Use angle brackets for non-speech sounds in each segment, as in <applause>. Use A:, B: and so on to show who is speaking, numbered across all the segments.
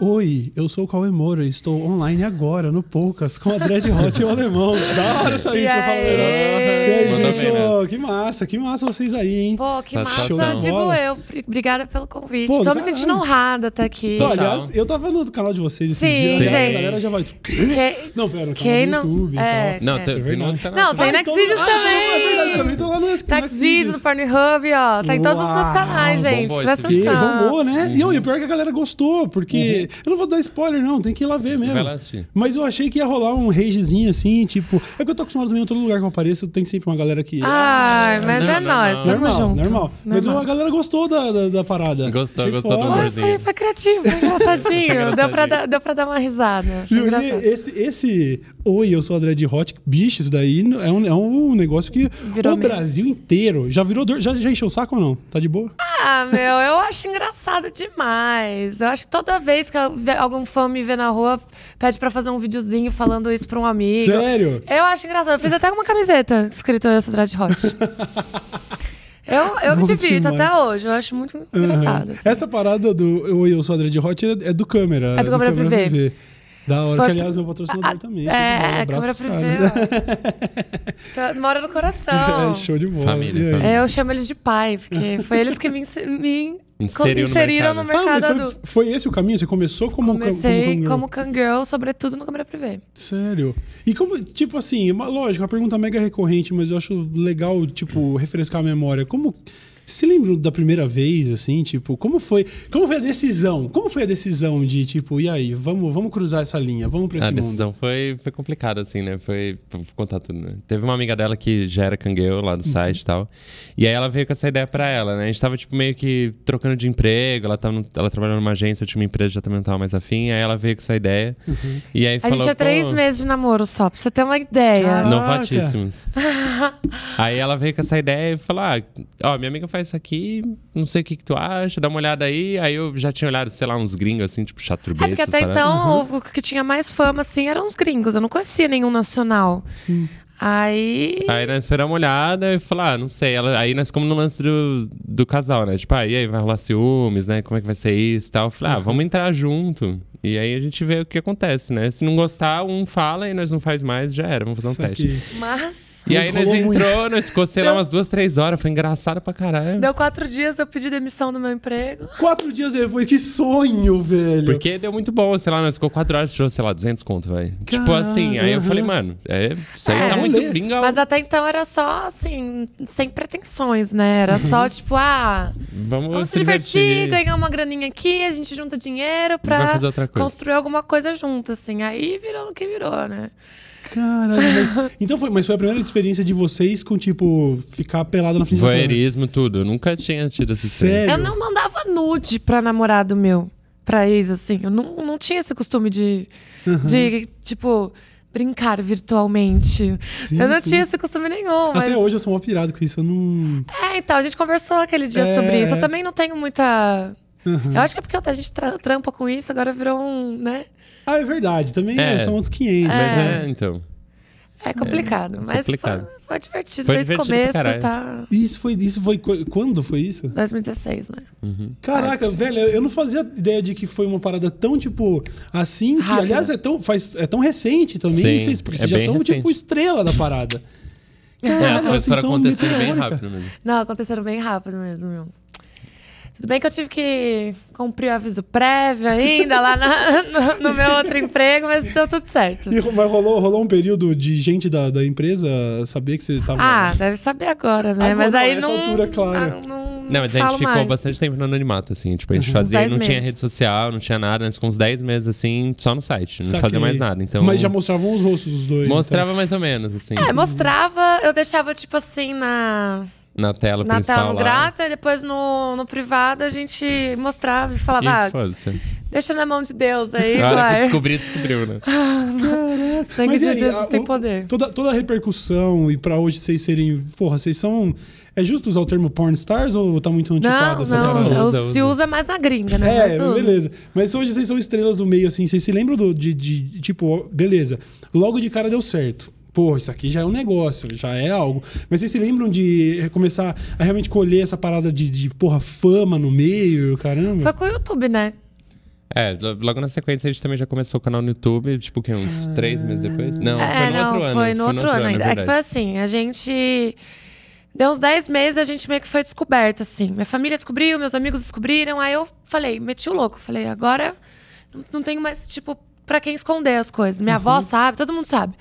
A: Oi, eu sou o Cauê Moura e estou online agora no Poucas com a Dread Hot e o Alemão. Da hora essa intro,
B: aí?
A: falando. E aí, gente?
C: bem, né?
A: que massa, que massa vocês aí, hein?
B: Pô, que
C: Tá
B: massa,
C: show
B: digo eu. Bri- Obrigada pelo convite.
A: Pô,
B: Tô me sentindo honrada até aqui.
C: Total.
A: aliás, eu tava no canal de vocês esses
B: Sim,
A: dias. né?
B: gente.
A: A galera já vai.
B: Quem,
A: Não, pera, no canal
B: quem
A: do
B: não.
A: YouTube e
B: é,
A: tal.
C: Não,
B: é.
C: tem, tem no outro canal.
B: Não, tem
A: Ah,
B: na
A: então- ah,
B: também.
A: É verdade, também tô lá no
B: Taxvídeos, no Pornhub, ó. Tá em todos os meus canais, gente. Presta
A: Que
B: atenção.
A: bombou, né? E, e o pior é que a galera gostou, porque. Eu não vou dar spoiler, não, tem que ir lá ver mesmo.
C: Vai lá assistir.
A: Mas eu achei que ia rolar um ragezinho assim, tipo. É que eu tô acostumado também em todo lugar que eu apareço, tem sempre uma galera que.
B: Ai, mas
C: Não,
B: é
C: não,
B: nóis,
C: não.
B: tamo
A: normal,
B: junto.
A: normal. Mas
B: Normal.
A: a galera gostou da, da, da parada.
C: Gostou,
A: Achei
C: gostou do
A: foda.
C: humor.
B: Foi, foi, foi criativo, foi engraçadinho. <laughs> deu, pra
C: Engraçadinho.
B: dar, deu pra dar uma risada. Foi?
A: E esse, esse Oi, eu sou a Dread Hot, bicho, isso daí é um, é um negócio que
B: Virou
A: o
B: meme.
A: Brasil inteiro já virou dor. Já, já encheu o saco ou não? Tá de boa?
B: Ah, meu, eu acho engraçado demais. Eu acho que toda vez que eu algum fã me vê na rua, pede pra fazer um videozinho falando isso pra um amigo.
A: Sério?
B: Eu acho engraçado. Eu fiz até uma camiseta escrito Eu sou Dread Hot. <laughs> eu eu me divirto
A: demais.
B: até hoje. Eu acho muito engraçado. assim.
A: Essa parada do Oi, eu sou a Dread Hot é, é do câmera.
B: É do câmera privê.
A: Da hora,
B: Foi-
A: que aliás, meu patrocinador também. de bola,
B: É,
A: abraço
B: câmera privê. Tá- Mora no coração.
A: É, show de bola.
C: Família, família.
B: É, eu chamo eles de pai, porque foi eles que me, me
C: Inseriu no
B: inseriram no
C: mercado.
A: Ah,
B: mercado,
A: mas foi, foi esse o caminho? Você começou como
B: Comecei
A: como,
B: como cangirl, sobretudo no câmera privê.
A: Sério? E como, tipo assim, uma, lógico, uma pergunta mega recorrente, mas eu acho legal, tipo, refrescar a memória. Como. Você lembra da primeira vez, assim, tipo, como foi? Como foi a decisão? Como foi a decisão de, tipo, e aí, vamos, vamos cruzar essa linha, vamos pra esse
C: A
A: mundo?
C: decisão foi, foi complicada, assim, né? Foi. Vou contar tudo, né? Teve uma amiga dela que já era cangueu lá do
A: Uhum.
C: site e tal. E aí ela veio com essa ideia pra ela, né? A gente tava, tipo, meio que trocando de emprego. Ela, tava no- ela trabalhava numa agência, eu tinha uma empresa, já também não tava mais afim. Aí ela veio com essa ideia.
A: Uhum.
C: E aí
B: A
C: falou.
B: gente tinha três
C: "Pô,
B: meses de namoro só, pra você ter uma ideia.
A: Cara-
C: Novatíssimos. <laughs> aí ela veio com essa ideia e falou: Ah, ó, minha amiga faz isso aqui, não sei o que, que tu acha, dá uma olhada aí. Aí eu já tinha olhado, sei lá, uns gringos assim, tipo chaturbê.
B: É porque até então o, o que tinha mais fama, assim, eram os gringos. Eu não conhecia nenhum nacional.
A: Sim.
B: Aí.
C: Aí nós esperamos uma olhada e falou, ah, não sei. Ela, aí nós ficamos no lance do, do casal, né? Tipo, ah, e aí vai rolar ciúmes, né? Como é que vai ser isso e tal? Eu falei, ah, vamos entrar junto. E aí a gente vê o que acontece, né? Se não gostar, um fala e nós não faz mais, já era, vamos fazer um
A: Isso
C: teste.
A: aqui.
B: Mas.
C: E aí nós
A: rolou muito.
C: entrou, nós ficou, sei lá, umas duas, três horas. Foi engraçado pra caralho.
B: Deu quatro dias, eu pedi demissão do meu emprego.
A: Quatro dias depois, que sonho, velho.
C: Porque deu muito bom, sei lá, nós ficou quatro horas, tirou, sei lá, 200 conto, velho. Tipo assim, aí eu falei, mano, é, isso aí
B: É.
C: tá muito gringão.
B: Mas até então era só, assim, sem pretensões, né? Era só, tipo, ah,
C: Vamos,
B: vamos se divertir, ganhar uma graninha aqui, a gente junta dinheiro
C: Vai
B: pra
C: fazer outra coisa.
B: construir alguma coisa junto, assim. Aí virou o que virou, né?
A: Caralho, mas. <laughs> Então foi, mas foi a primeira experiência de vocês com, tipo, ficar pelado na frente da.
C: Voyeurismo, tudo. Eu nunca tinha tido essa experiência.
A: Sério?
B: Eu não mandava nude pra namorado meu, pra ex, assim. Eu não, não tinha esse costume de, de tipo, brincar virtualmente.
A: Sim,
B: eu não
A: sim.
B: tinha esse costume nenhum. Mas...
A: Até hoje eu sou mó pirado com isso, eu não.
B: É, então, a gente conversou aquele dia
A: É.
B: sobre isso. Eu também não tenho muita.
A: Uhum.
B: Eu acho que é porque a gente tra- trampa com isso, agora virou um, né?
A: Ah, é verdade, também é,
C: É.
A: são outros 500.
C: Mas
A: né?
C: é, então.
B: É complicado. mas
C: complicado.
B: Foi, foi divertido
C: Foi
B: desde o começo, tá?
A: Isso foi, isso foi. qu- Quando foi isso?
B: 2016, né?
A: Caraca, velho, eu não fazia ideia de que foi uma parada tão, tipo, assim, que, aliás, é tão, faz, é tão recente também,
C: Sim,
A: vocês, porque
C: é
A: vocês já são,
C: recente.
A: tipo, estrela da parada.
C: É, as coisas foram acontecendo bem
A: meteórica.
C: rápido mesmo.
B: Não, aconteceram bem rápido mesmo, meu. Tudo bem que eu tive que cumprir o aviso prévio ainda lá na- <laughs> no, no meu outro emprego, mas deu tudo certo.
A: E, mas rolou, rolou um período de gente da, da empresa saber que você tava.
B: Ah, deve saber agora, né?
A: Agora,
B: mas aí
A: nessa
B: não.
A: altura, claro.
B: ah, não,
C: Não, mas a gente ficou
B: mais.
C: bastante tempo no anonimato, assim. Tipo, a gente
A: Uhum.
C: fazia, não tinha
B: meses.
C: rede social, não tinha nada, nós ficamos uns 10 meses, assim, só no site. Não
A: Saquei.
C: fazia mais nada. Então,
A: Mas já mostravam os rostos dos dois. então.
C: mostrava mais ou menos, assim,
B: É, mostrava, eu deixava, tipo assim, na,
C: na tela
B: na
C: principal
B: tela no grátis, aí depois no, no privado a gente mostrava e falava,
C: E
B: ah, deixa na mão de Deus aí,
C: que
B: vai.
C: descobrir, descobriu, né? <laughs>
B: Sangue
A: Mas
B: de
A: aí,
B: Deus
A: a-
B: tem poder.
A: Toda, toda a repercussão e pra hoje vocês serem. Porra, vocês são. É justo usar o termo porn stars ou tá muito antiquado
B: Não,
A: essa
B: não,
A: parada?
C: Usa,
B: eu- se
C: usa.
B: usa mais na gringa, né?
A: É,
B: Mas usa.
A: beleza. Mas hoje vocês são estrelas do meio, assim. Vocês se lembram do, de, de- Tipo, beleza. Logo de cara deu certo. Pô, isso aqui já é um negócio, já é algo. Mas vocês se lembram de começar a realmente colher essa parada de, de porra, fama no meio, caramba?
B: Foi com o YouTube, né?
C: É, lo- logo na sequência a gente também já começou o canal no YouTube, tipo, que uns três meses depois? Não,
B: É,
C: foi no
B: não,
C: outro ano.
B: foi no outro ano
C: é
B: ainda. É que foi assim, a gente. Deu uns 10 meses, a gente meio que foi descoberto, assim. Minha família descobriu, meus amigos descobriram. Aí eu falei, meti o louco. Falei, agora não, não tenho mais, tipo, pra quem esconder as coisas. Minha avó sabe, todo mundo sabe.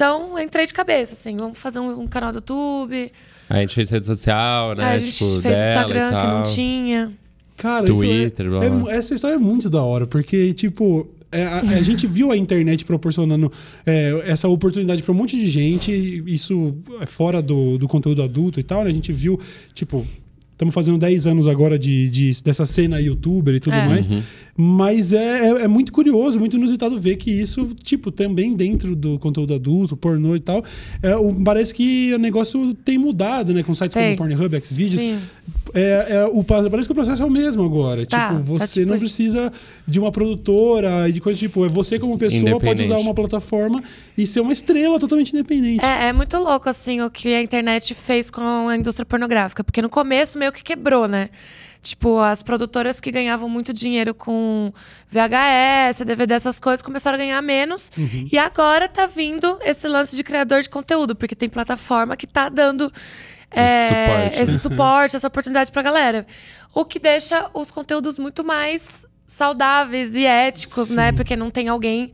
B: Então, entrei de cabeça, assim, vamos fazer um, um canal do YouTube.
C: Aí a gente fez rede social, né?
B: Aí a gente
C: tipo,
B: fez Instagram, que não tinha.
A: Cara,
C: Twitter,
A: isso é,
C: blá,
A: é
C: blá.
A: mu- essa história é muito da hora, porque, tipo, é, a, a gente viu a internet proporcionando é, essa oportunidade para um monte de gente, isso é fora do, do conteúdo adulto e tal, né? A gente viu, tipo. Estamos fazendo 10 anos agora de, de- dessa cena youtuber e tudo
B: É.
A: mais. Mas é, é, é muito curioso, muito inusitado ver que isso, tipo, também dentro do conteúdo adulto, pornô e tal, é, o- parece que o negócio tem mudado, né? Com sites
B: Tem.
A: como Pornhub, Xvideos. É, é, o, parece que o processo é o mesmo agora.
B: Tá,
A: tipo,
B: tá
A: você
B: tipo
A: não precisa de uma produtora e de coisa tipo. É você, como pessoa, pode usar uma plataforma e ser uma estrela totalmente independente.
B: É, é muito louco, assim, o que a internet fez com a indústria pornográfica. Porque no começo meio que quebrou, né? Tipo, as produtoras que ganhavam muito dinheiro com VHS, DVD, essas coisas, começaram a ganhar menos.
A: Uhum.
B: E agora tá vindo esse lance de criador de conteúdo, porque tem plataforma que tá dando é,
C: suporte, né?
B: esse suporte, essa oportunidade pra galera. O que deixa os conteúdos muito mais saudáveis e éticos, né?
A: Sim.
B: Porque não tem alguém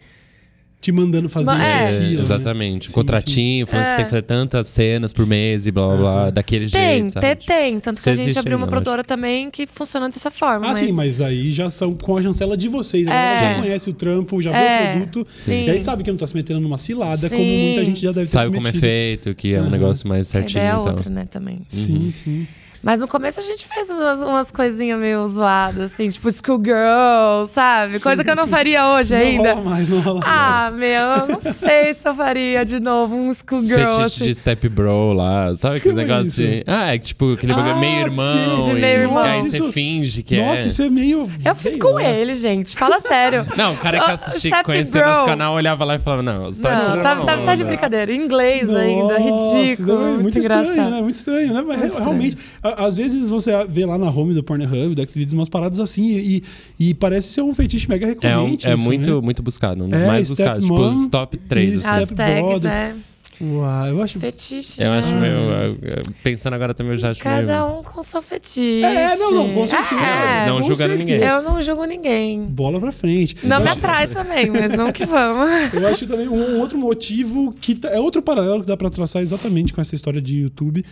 A: Te mandando fazer
B: Mas-
A: isso
B: é.
A: aquilo. né?
C: Exatamente.
A: Sim,
C: Contratinho, falando que você tem que fazer tantas cenas por mês e blá blá blá, daquele
B: Tem,
C: jeito. sabe?
B: tem, tem. Tanto que a gente abriu uma produtora também que funciona dessa forma.
A: Ah, sim, mas aí já são com a chancela de vocês. A
B: É.
A: já conhece o trampo, já vê
B: É.
A: o produto.
B: Sim.
A: E aí sabe que não tá se metendo numa cilada,
B: Sim.
A: como muita gente já deve ter
C: Sabe
A: se
C: como é feito, que é um negócio mais
B: A
C: certinho
B: ideia é outra, né, também.
A: Sim, sim.
B: Mas no começo a gente fez umas, umas coisinhas meio zoadas, assim, tipo schoolgirl, sabe?
A: Sim,
B: Coisa que eu não
A: sim.
B: faria hoje
A: Não
B: ainda.
A: rola mais, não rola mais.
B: Ah, meu, eu não sei se eu faria de novo um schoolgirl,
C: fetiches
B: assim.
C: de step bro lá, sabe aquele
A: é
C: negócio
A: isso?
C: de. Ah, é tipo, aquele
A: Ah,
C: bagulho meio irmão.
A: sim,
B: de meio irmão.
C: E aí
A: Isso-
C: você finge que
A: Nossa,
C: é.
A: isso é meio.
B: Eu fiz
A: sei
B: com ele, gente. Fala sério. <laughs>
C: Não, o cara que assistia, conhecia
B: bro.
C: nosso canal, olhava lá e falava, não, você tá
B: Não, tá, tá, tá de brincadeira. Em inglês ainda,
A: Nossa,
B: ridículo.
A: é
B: muito,
A: muito
B: engraçado.
A: estranho, né? Muito estranho, né? Mas realmente, às vezes você vê lá na home do Pornhub, do Xvideos, umas paradas assim e, e parece ser um fetiche mega
C: É, um-
A: recorrente.
C: é
A: isso,
C: muito,
A: né?
C: muito buscado, um dos
A: É,
C: mais
A: Step
C: buscados. Tipo,
A: Mom
C: os top 3.
A: e
C: assim.
B: As
A: Step
B: tags,
A: brother.
B: é.
A: Uau, eu acho.
B: Fetiche.
C: Eu acho
B: né?
C: meio. Pensando agora também, eu já acho
B: Cada
C: meio.
B: um com seu fetiche.
A: É, não, não, com certeza.
B: É,
C: Não julgando ninguém.
B: Eu não julgo ninguém.
A: Bola pra frente.
B: Não
A: eu
B: me
A: acho,
B: atrai também, mas vamos que vamos.
A: eu acho também um outro motivo que tá- é outro paralelo que dá pra traçar exatamente com essa história de YouTube.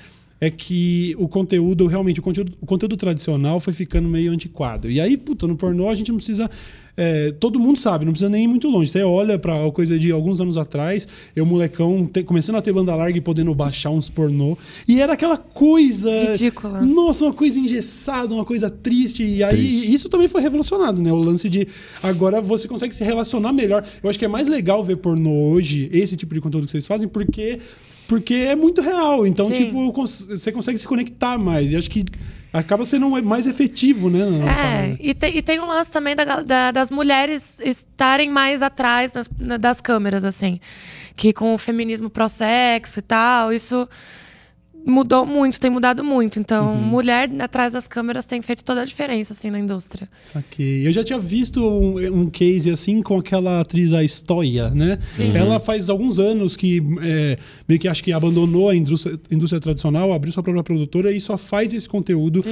A: É que o conteúdo, realmente, o conteúdo, o conteúdo tradicional foi ficando meio antiquado. E aí, puta, no pornô a gente não precisa. é, todo mundo sabe, não precisa nem ir muito longe. Você olha pra coisa de alguns anos atrás, eu, molecão, te- começando a ter banda larga e podendo baixar uns pornô. E era aquela coisa.
B: Ridícula.
A: Nossa, uma coisa engessada, uma coisa triste. E aí,
C: Triste.
A: isso também foi revolucionado, né? O lance de agora você consegue se relacionar melhor. Eu acho que é mais legal ver pornô hoje, esse tipo de conteúdo que vocês fazem, porque, porque é muito real. Então,
B: Sim.
A: tipo, você consegue se conectar mais. E acho que acaba sendo mais efetivo, né?
B: É, e tem, e tem um lance também da, da- das mulheres estarem mais atrás nas- na- das câmeras, assim. Que com o feminismo pró-sexo e tal, isso mudou muito, tem mudado muito. Então,
A: Uhum.
B: mulher atrás das câmeras tem feito toda a diferença, assim, na indústria.
A: Saquei. Eu já tinha visto um, um case assim com aquela atriz, a Stoia, né? Ela faz alguns anos que é, meio que acho que abandonou a indústria, indústria tradicional, abriu sua própria produtora e só faz esse conteúdo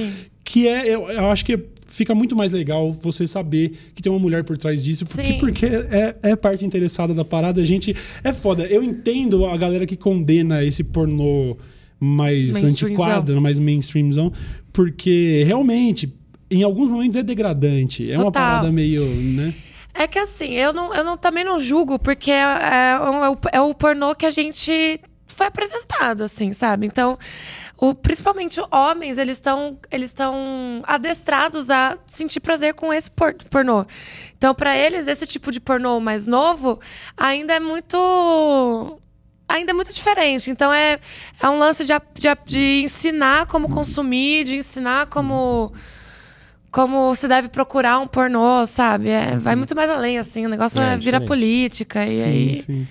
A: que é, eu, eu acho que fica muito mais legal você saber que tem uma mulher por trás disso, porque,
B: Sim.
A: porque é, é parte interessada da parada. A gente é foda. Eu entendo a galera que condena esse pornô mais antiquado, mais mainstreamzão, porque realmente em alguns momentos é degradante. É uma
B: Total.
A: parada meio, né?
B: É que assim, eu, não, eu não, também não julgo, porque é, é, o- é o pornô que a gente foi apresentado, assim, sabe? Então, o, principalmente homens, eles estão eles estão adestrados a sentir prazer com esse por- pornô. Então, pra eles, esse tipo de pornô mais novo ainda é muito ainda é muito diferente. Então é, é um lance de, a- de, a- de ensinar como consumir, de ensinar como como se deve procurar um pornô, sabe? É, vai muito mais além, assim. O negócio
C: É,
B: é, vira política. E aí.
A: sim.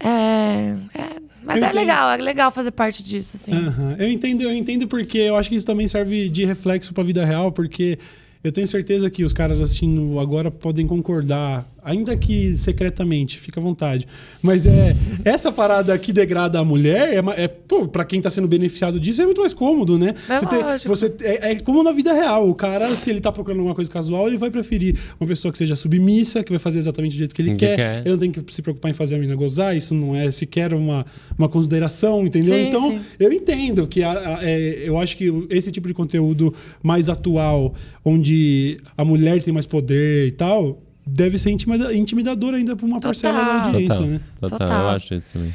B: É, é- mas
A: Eu
B: é
A: entendo.
B: legal, é legal fazer parte disso, assim.
A: Aham. Eu entendo, eu entendo porque eu acho que isso também serve de reflexo pra vida real, porque eu tenho certeza que os caras assistindo agora podem concordar, ainda que secretamente, fica à vontade. Mas é essa parada que degrada a mulher, é, é pô, pra quem tá sendo beneficiado disso, é muito mais cômodo, né?
B: É
A: você,
B: lógico.
A: você é, é como na vida real. O cara, se ele tá procurando alguma coisa casual, ele vai preferir uma pessoa que seja submissa, que vai fazer exatamente do jeito que ele
C: Que
A: quer.
C: quer.
A: Ele não tem que se preocupar em fazer a mina gozar, isso não é sequer uma, uma consideração, entendeu?
B: Sim,
A: então,
B: sim.
A: eu entendo que a- a- é, eu acho que esse tipo de conteúdo mais atual, onde a mulher tem mais poder e tal, deve ser intimida- intimidador ainda para uma parcela da
B: Total.
A: audiência,
C: Total,
A: né?
C: total,
B: Total.
C: eu acho isso também.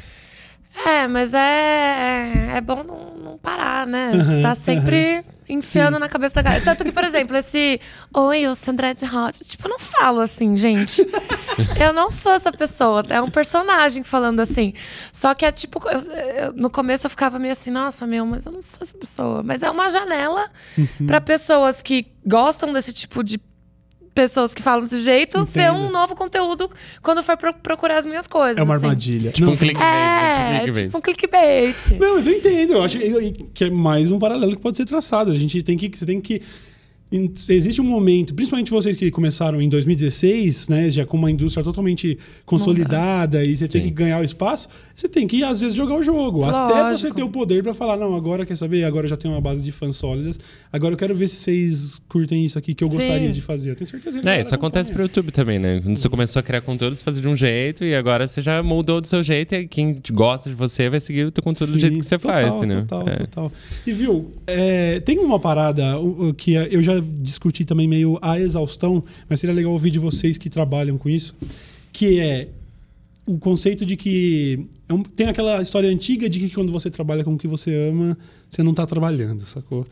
B: É, mas é, é bom não, não parar, né? Você tá sempre enfiando na cabeça da galera. Tanto que, por exemplo, esse Oi, eu sou André de Hot. Tipo, eu não falo assim, gente. <laughs> eu não sou essa pessoa. É um personagem falando assim. Só que é tipo. eu- eu- no começo eu ficava meio assim, nossa, meu, mas eu não sou essa pessoa. Mas é uma janela pra pessoas que gostam desse tipo de pessoas que falam desse jeito ver
A: Entendo.
B: um novo conteúdo quando for pro- procurar as minhas coisas.
A: É uma
B: assim.
A: armadilha.
C: Tipo
A: Não,
C: um clickbait.
B: É,
C: né? Tipo
B: tipo um
C: clickbait.
A: Não, mas eu entendo. Eu acho que é mais um paralelo que pode ser traçado. A gente tem que. Você tem que. Existe um momento, principalmente vocês que começaram em 2016, né, já com uma indústria totalmente consolidada e você tem
C: Sim.
A: que ganhar o espaço, você tem que às vezes jogar o jogo, até você
B: Lógico.
A: ter o poder pra falar, não, agora quer saber, agora eu já tenho uma base de fãs sólidas, agora eu quero ver se vocês curtem isso aqui que eu
B: Sim.
A: gostaria de fazer. Eu tenho certeza que a
C: É, isso acontece pro. YouTube também, né? Quando você começou a criar conteúdo, você fazia de um jeito e agora você já moldou do seu jeito e quem gosta de você vai seguir o teu conteúdo do
A: Sim,
C: jeito que você
A: total,
C: faz, entendeu?
A: Total,
C: É.
A: total. E viu, é, tem uma parada que eu já discuti também meio a exaustão, mas seria legal ouvir de vocês que trabalham com isso, que é o conceito de que é tem aquela história antiga de que quando você trabalha com o que você ama, você não tá trabalhando, sacou?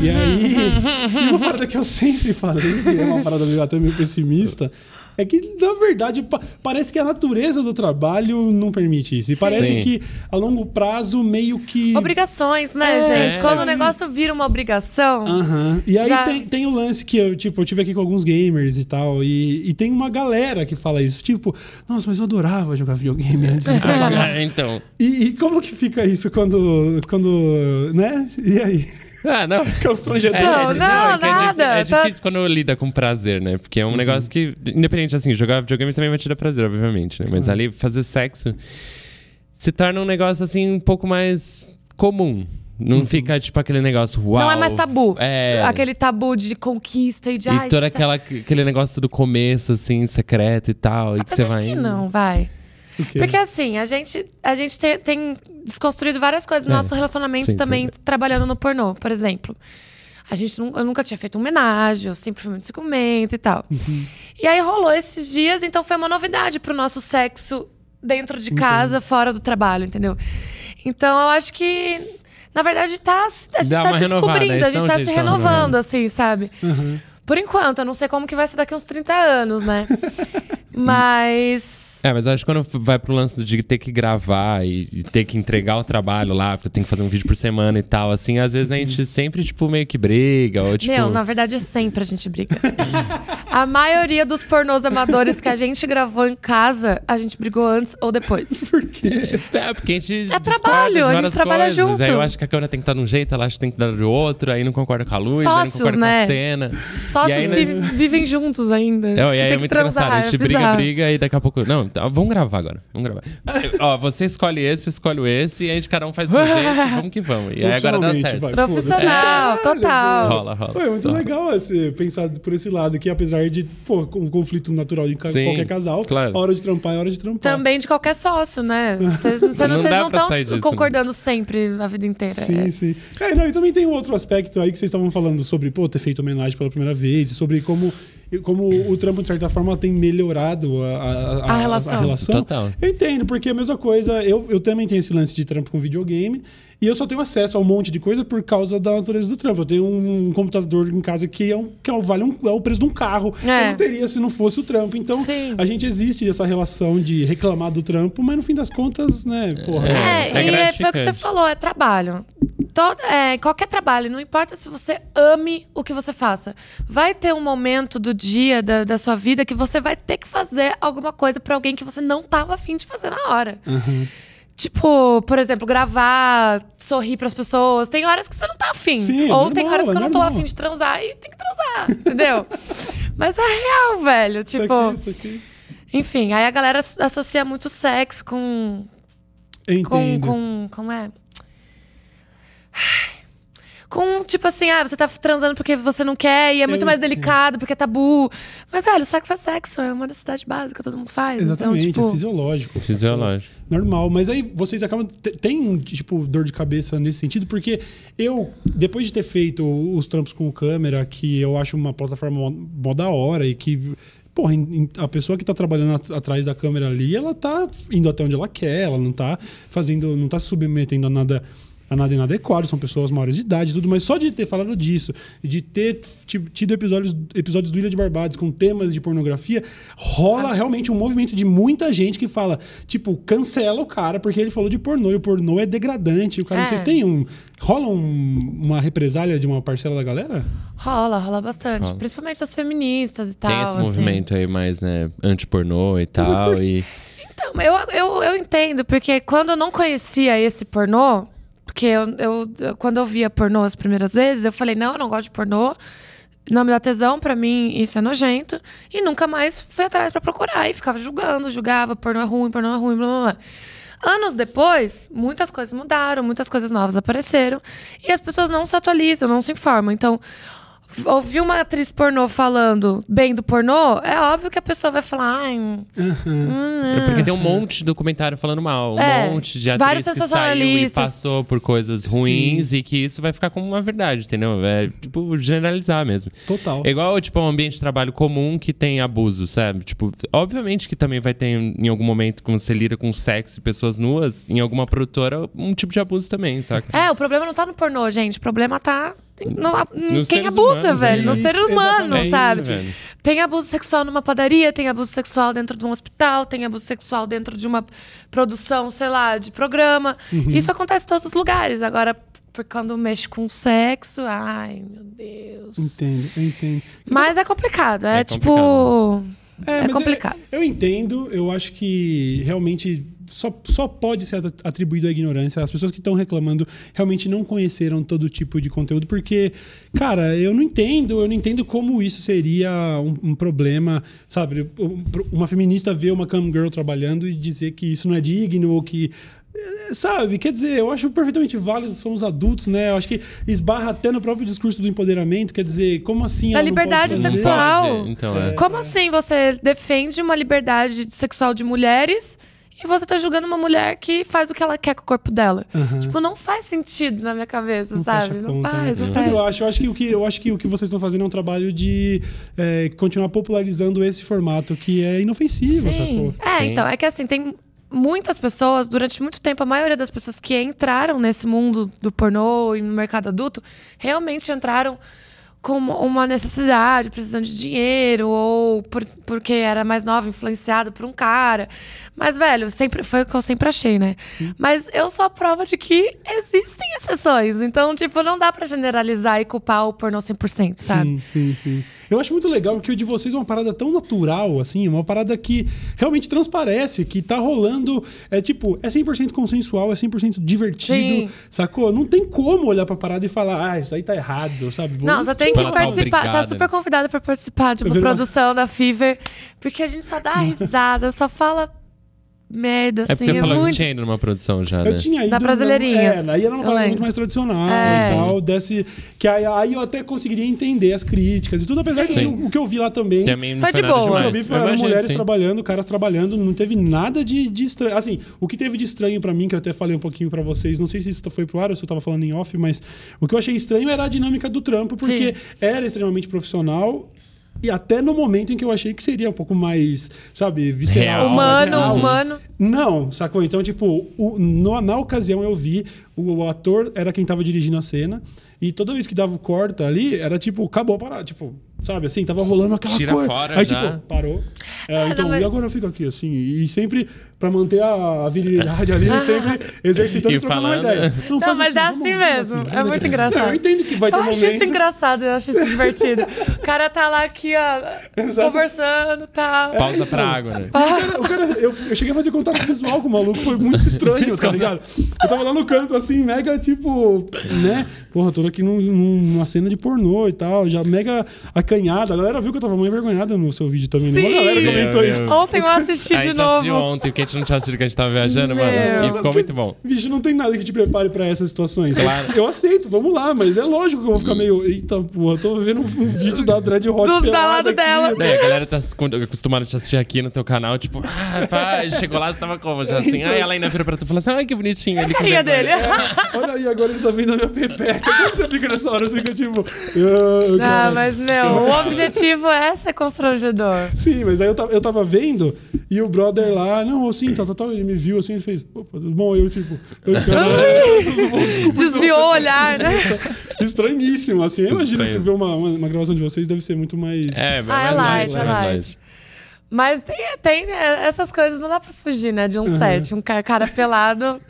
A: E aí, <laughs> uma parada que eu sempre falei, que é uma parada meio, até meio pessimista, é que, na verdade, pa- parece que a natureza do trabalho não permite isso. E parece
C: Sim.
A: que a longo prazo meio que.
B: Obrigações, né,
A: É,
B: gente? Quando
A: é.
B: o negócio vira uma obrigação.
A: Aham. E aí
B: Já-
A: tem, tem o lance que eu, tipo, eu tive aqui com alguns gamers e tal, e, e tem uma galera que fala isso, tipo, nossa, mas eu adorava jogar videogame antes de <laughs> trabalhar.
C: Ah, então.
A: E, e como que fica isso quando, quando, né? E aí?
C: Ah, não. <laughs>
A: Constrangedor.
B: Não,
C: di-
B: não,
C: é que é
B: nada,
C: É,
B: tá-
C: difícil quando lida com prazer, né? Porque é um negócio que, independente, assim, jogar videogame também vai te dar prazer, obviamente, né? Mas ali fazer sexo se torna um negócio, assim, um pouco mais comum. Não fica, tipo, aquele negócio, uau.
B: Não é mais tabu.
C: É.
B: Aquele tabu de conquista e de. ai,
C: E todo
B: se-
C: aquela, aquele negócio do começo, assim, secreto e tal. E que você vai.
B: que não, vai. Porque assim, a gente, a gente tem, tem desconstruído várias coisas no
C: É.
B: nosso relacionamento
C: Sim,
B: também,
C: sim.
B: trabalhando no pornô, por exemplo. A gente eu nunca tinha feito homenagem, eu sempre fui muito ciumento e tal.
C: Uhum.
B: E aí rolou esses dias, então foi uma novidade pro nosso sexo dentro de casa, fora do trabalho, entendeu? Então eu acho que, na verdade, tá, a gente
C: Dá
B: tá se
C: renovada,
B: descobrindo,
C: esse
B: a gente
C: é
B: tá se renovando,
C: renovada.
B: assim, sabe?
A: Aham.
B: Por enquanto, eu não sei como que vai ser daqui uns 30 anos, né? <laughs> Mas.
C: É, mas eu acho que quando vai pro lance de ter que gravar e, e ter que entregar o trabalho lá, porque tem que fazer um vídeo por semana e tal, assim, às vezes a gente sempre, tipo, meio que briga, ou tipo.
B: Meu, na verdade, é sempre a gente briga. a maioria dos pornôs amadores que a gente gravou em casa, a gente brigou antes ou depois. <laughs>
A: Por quê?
C: É, porque a gente.
B: É trabalho, a gente trabalha
C: coisas.
B: junto.
C: Aí eu acho que a câmera tem que estar de um jeito, ela acha que tem que estar de outro, aí não concorda com a luz, aí não
B: Sócios,
C: concorda com
B: né?
C: a cena.
B: Só
C: E aí
B: que
C: nós-
B: vivem juntos ainda.
C: É, e aí é muito
B: transar,
C: engraçado. A gente
B: é
C: briga, briga e daqui a pouco. Não, tá, vamos gravar agora. Vamos gravar. <laughs> Ó, você escolhe esse, eu escolho esse, e a gente cada um faz o seu jeito, vamos que vamos. E aí agora dá certo.
A: vai,
B: Profissional, total.
C: Rola, rola.
A: É muito
C: Rola.
A: legal você pensar por esse lado, que apesar de, pô, um conflito natural de
C: Sim,
A: qualquer casal,
C: claro.
A: a hora de trampar é hora de trampar.
B: Também de qualquer sócio, né? <laughs> Vocês não estão
C: né?
B: concordando sempre a vida inteira.
A: Sim,
B: É.
A: sim. É, não, e também tem um outro aspecto aí que vocês estavam falando sobre, pô, ter feito homenagem pela primeira vez, e sobre como, como o trampo, de certa forma, tem melhorado a, a,
B: A relação.
A: Relação.
C: Total.
A: Eu entendo, porque é a mesma coisa, eu, eu também tenho esse lance de trampo com videogame, e eu só tenho acesso a um monte de coisa por causa da natureza do trampo. Eu tenho um computador em casa que é, um, que é, um, vale um, é o preço de um carro.
B: É.
A: Eu não teria se não fosse o trampo. Então,
B: Sim.
A: a gente existe essa relação de reclamar do trampo, mas no fim das contas, né, porra.
B: É,
C: É
B: e é, foi o que você falou, é trabalho. Todo, é, qualquer trabalho, não importa se você ame o que você faça. Vai ter um momento do dia, da, da sua vida, que você vai ter que fazer alguma coisa pra alguém que você não tava afim de fazer na hora. Tipo, por exemplo, gravar, sorrir pras pessoas. Tem horas que você não tá afim.
A: Sim, é
B: Ou
A: normal,
B: tem horas que
A: é
B: eu não tô
A: normal.
B: afim de transar e tem que transar, entendeu? <laughs> Mas é real, velho.
A: Isso
B: Tipo,
A: aqui, isso aqui.
B: enfim, aí a galera asso- associa muito sexo com.
A: Eu
B: Com.
A: entendo.
B: com como é? Com, tipo assim, ah, você tá transando porque você não quer e é muito
A: Eu
B: mais
A: entendo.
B: delicado, porque é tabu. Mas, velho, sexo é sexo, é uma necessidade básica, todo mundo faz.
A: Exatamente,
B: então, tipo,
A: é fisiológico.
C: Fisiológico.
A: Normal, mas aí vocês acabam. te- Tem, tipo, dor de cabeça nesse sentido, porque eu, depois de ter feito os trampos com câmera, que eu acho uma plataforma mó, da hora e que. Porra, a pessoa que tá trabalhando at- atrás da câmera ali, ela tá indo até onde ela quer, ela não tá fazendo. não tá se submetendo a nada. A nada inadequado, são pessoas maiores de idade e tudo, mas só de ter falado disso, e de ter ti- tido episódios, episódios do Ilha de Barbados com temas de pornografia, rola
B: Ah.
A: realmente um movimento de muita gente que fala, tipo, cancela o cara porque ele falou de pornô e o pornô é degradante. O cara,
B: É.
A: vocês têm um. Rola um- uma represália de uma parcela da galera?
B: Rola, rola bastante.
C: Rola.
B: Principalmente das feministas e tal.
C: Tem esse
B: assim.
C: movimento aí mais, né, anti-pornô e tal. E
B: Então, eu, eu, eu entendo, porque quando eu não conhecia esse pornô, porque eu, eu- quando eu via pornô as primeiras vezes, eu falei, não, eu não gosto de pornô. Não me dá tesão, pra mim isso é nojento. E nunca mais fui atrás pra procurar. E ficava julgando, julgava, pornô é ruim, pornô é ruim, blá blá blá. Anos depois, muitas coisas mudaram, muitas coisas novas apareceram. E as pessoas não se atualizam, não se informam. Então, ouvir uma atriz pornô falando bem do pornô, é óbvio que a pessoa vai falar, ai, hum,
C: É porque tem um monte de documentário falando mal, um
B: É,
C: monte de atriz que saiu e passou por coisas ruins e que isso vai ficar como uma verdade, entendeu? É tipo generalizar mesmo.
A: Total.
C: É igual, tipo, um ambiente de trabalho comum que tem abuso, sabe? Tipo, obviamente que também vai ter em algum momento quando você lida com sexo e pessoas nuas, em alguma produtora, um tipo de abuso também, saca?
B: É, o problema não tá no pornô, gente. O problema tá no,
C: Nos
B: quem abusa,
C: humanos,
B: velho.
C: é
B: no
A: isso,
B: ser humano,
C: É isso,
B: sabe?
C: velho.
B: tem abuso sexual numa padaria, tem abuso sexual dentro de um hospital, tem abuso sexual dentro de uma produção, sei lá, de programa.
C: Uhum.
B: Isso acontece em todos os lugares. Agora, por quando mexe com sexo, ai, meu Deus.
A: Entendo, eu entendo.
B: Mas é complicado. É,
C: É
B: tipo.
A: É,
B: É,
A: mas
B: complicado.
A: Eu, eu entendo, eu acho que realmente só, só pode ser at- atribuído à ignorância. As pessoas que estão reclamando realmente não conheceram todo tipo de conteúdo, porque, cara, eu não entendo, eu não entendo como isso seria um, um problema, sabe? Um- Uma feminista ver uma cam girl trabalhando e dizer que isso não é digno ou que. eh, Sabe, quer dizer, eu acho perfeitamente válido, somos adultos, né? Eu acho que esbarra até no próprio discurso do empoderamento, quer dizer, como assim.
B: Da liberdade sexual.
C: Então, é.
B: Como assim você defende uma liberdade sexual de mulheres e você tá julgando uma mulher que faz o que ela quer com o corpo dela? Tipo, não faz sentido na minha cabeça,
A: Não
B: sabe? Não
A: conta,
B: faz,
A: né?
B: não
A: Mas
B: faz.
A: eu acho, eu acho que o que eu acho que o que vocês estão fazendo é um trabalho de é, continuar popularizando esse formato que é inofensivo,
B: Sim.
A: sacou?
B: É,
C: Sim.
B: então, é que assim, tem muitas pessoas, durante muito tempo, a maioria das pessoas que entraram nesse mundo do pornô e no mercado adulto, realmente entraram com uma necessidade, precisando de dinheiro, ou por- porque era mais nova, influenciado por um cara. Mas, velho, sempre foi o que eu sempre achei, né? Mas eu sou a prova de que existem exceções. Então, tipo, não dá pra generalizar e culpar o pornô 100%, sabe?
A: Sim, sim, sim. Eu acho muito legal porque o de vocês é uma parada tão natural, assim, uma parada que realmente transparece, que tá rolando, é tipo, é 100% consensual, é 100% divertido,
B: Sim.
A: sacou? Não tem como olhar pra parada e falar, ah, isso aí tá errado, sabe? Vamos-
B: Não, você tem que
C: Ela tá
B: participar. Tá
C: obrigada.
B: super convidada pra participar de uma
A: viro uma-
B: produção da Fever. Porque a gente só dá <laughs> risada, só fala merda,
C: É porque
B: assim.
C: você
B: É,
C: falou que
B: muito.
C: tinha ido numa produção já, né?
A: Eu tinha ido.
B: Da Brasileirinha.
A: É, aí era uma
B: Eu
A: parada muito mais tradicional
B: É.
A: e tal. Desse, que aí, aí eu até conseguiria entender as críticas e tudo, apesar de que
C: Sim.
A: o, o que eu vi lá também.
C: Também não
B: Foi
C: foi,
B: de boa.
A: O que eu vi foi
C: imagino,
A: mulheres
C: sim.
A: trabalhando, caras trabalhando, não teve nada de, de estranho. Assim, o que teve de estranho pra mim, que eu até falei um pouquinho pra vocês, não sei se isso foi pro ar ou se eu tava falando em off, mas o que eu achei estranho era a dinâmica do trampo, porque
B: Sim.
A: era extremamente profissional. E até no momento em que eu achei que seria um pouco mais, sabe, visceral.
C: Real.
A: mais
B: Humano,
A: real.
B: humano.
A: Não, sacou? Então, tipo, o- no- na ocasião eu vi, o, o ator era quem tava dirigindo a cena, e toda vez que dava o corta ali, era tipo, acabou a parada. Tipo, sabe assim? Tava rolando aquela
C: Tira
A: cor.
C: fora
A: Aí,
C: já.
A: tipo, parou. É, então,
B: não, mas-
A: e agora eu fico aqui, assim, e sempre, pra manter a virilidade ali, ele <laughs> sempre exercitando
C: E
A: trocando uma ideia.
B: Não,
A: faz
B: mas é
A: vamos-
B: assim
A: vamos
B: mesmo.
A: aqui.
B: É muito engraçado.
A: Não, eu entendo que vai ter
B: eu acho
A: momentos...
B: isso engraçado, eu acho isso divertido. O cara tá lá aqui, ó, <laughs>
A: Exato.
B: conversando e tal.
C: Pausa pra água, né?
A: O cara, o cara- eu, eu cheguei a fazer contato visual com o maluco, foi muito estranho, tá <laughs> ligado? Eu tava lá no canto, assim, mega, tipo, né? Porra, tô aqui num- num- numa cena de pornô e tal, já mega acanhada. A galera viu que eu tava meio envergonhada no seu vídeo também, né? Uma
B: Sim.
A: galera comentou isso.
B: Ontem eu assisti
C: A
B: de novo.
C: ontem, porque a gente não tinha assistido que a gente tava viajando, mano. E ficou muito bom.
A: Vixe, não tem nada que te prepare pra essas situações.
C: Claro.
A: Eu aceito, vamos lá, mas é lógico que eu vou ficar meio. Eita, porra, tô vendo um vídeo da Dread Hot
B: Do-
A: pelada
B: lado
A: aqui.
B: dela.
C: Daí a galera tá acostumada a te assistir aqui no teu canal, tipo, ah, vai, chegou lá, você tava como? Já assim, aí ela ainda vira pra tu e fala assim, ai, que bonitinho. Ele com
B: Carinha dele.
A: Olha aí, agora ele tá vendo a minha pepeca. Como que você fica nessa hora? Você fica tipo. ah,
B: mas, meu, o objetivo é ser constrangedor.
A: Sim, mas aí eu tava, eu tava vendo e o brother lá, não, assim, tal, tal, tal, ele me viu assim, ele fez, opa, tudo bom? Eu, tipo, eu, <laughs> cara, <laughs> tudo bom, desculpa.
B: Desviou o olhar, né? <laughs>
A: Estranhíssimo, assim. Eu imagino que ver uma, uma, uma gravação de vocês deve ser muito mais.
C: É,
B: Ah, é
C: mais
B: light,
C: light,
B: é
C: mais
B: light. Mas tem, tem né, essas coisas, não dá pra fugir, né? De um set. Um ca- cara pelado.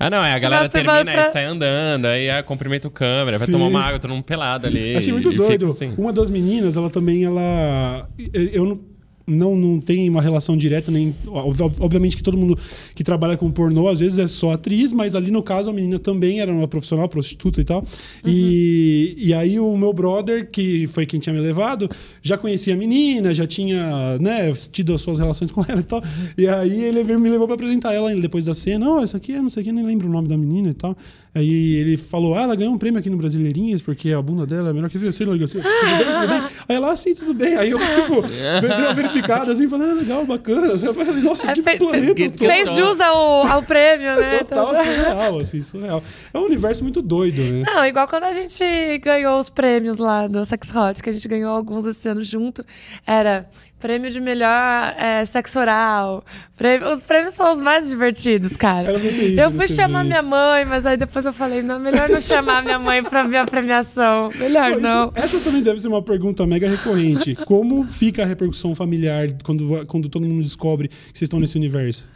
C: Ah, não, é, a galera termina
B: pra-
C: e sai andando, aí ah, cumprimenta o câmera, vai
A: Sim.
C: tomar uma água, todo mundo pelado ali.
A: Achei muito
C: e
A: doido.
C: assim.
A: Uma das meninas, ela também, ela. Eu não. Não, tem uma relação direta, nem. ob- Obviamente que todo mundo que trabalha com pornô, às vezes é só atriz, mas ali no caso a menina também era uma profissional, prostituta e tal. E, e aí o meu brother, que foi quem tinha me levado, já conhecia a menina, já tinha né, tido as suas relações com ela e tal. E aí ele veio- me levou pra apresentar ela depois da cena. Ó, isso aqui é não sei o que, nem lembro o nome da menina e tal. Aí ele falou: Ah, ela ganhou um prêmio aqui no Brasileirinhas, porque a bunda dela é melhor que eu. Sei lá, assim, tudo bem, tudo bem? Aí ela, ah, sim, tudo bem. Aí eu, tipo, <laughs> dei uma verificada assim, falei, ah, legal, bacana. Eu falei, nossa,
B: É,
A: que
B: fe-
A: planeta
C: fe-
A: todo.
B: Fez jus ao, ao prêmio, né?
A: Total surreal, assim, surreal. É um universo muito doido, né?
B: Não, igual quando a gente ganhou os prêmios lá do Sex Hot, que a gente ganhou alguns esse ano junto, era prêmio de melhor é, sexo oral. Prêmio- os prêmios são os mais divertidos, cara. Eu fui chamar minha mãe, mas aí depois eu falei, não, melhor não chamar minha mãe pra ver a premiação. Melhor
A: Pô, isso-
B: não.
A: essa também deve ser uma pergunta mega recorrente. Como fica a repercussão familiar quando, quando todo mundo descobre que vocês estão nesse universo?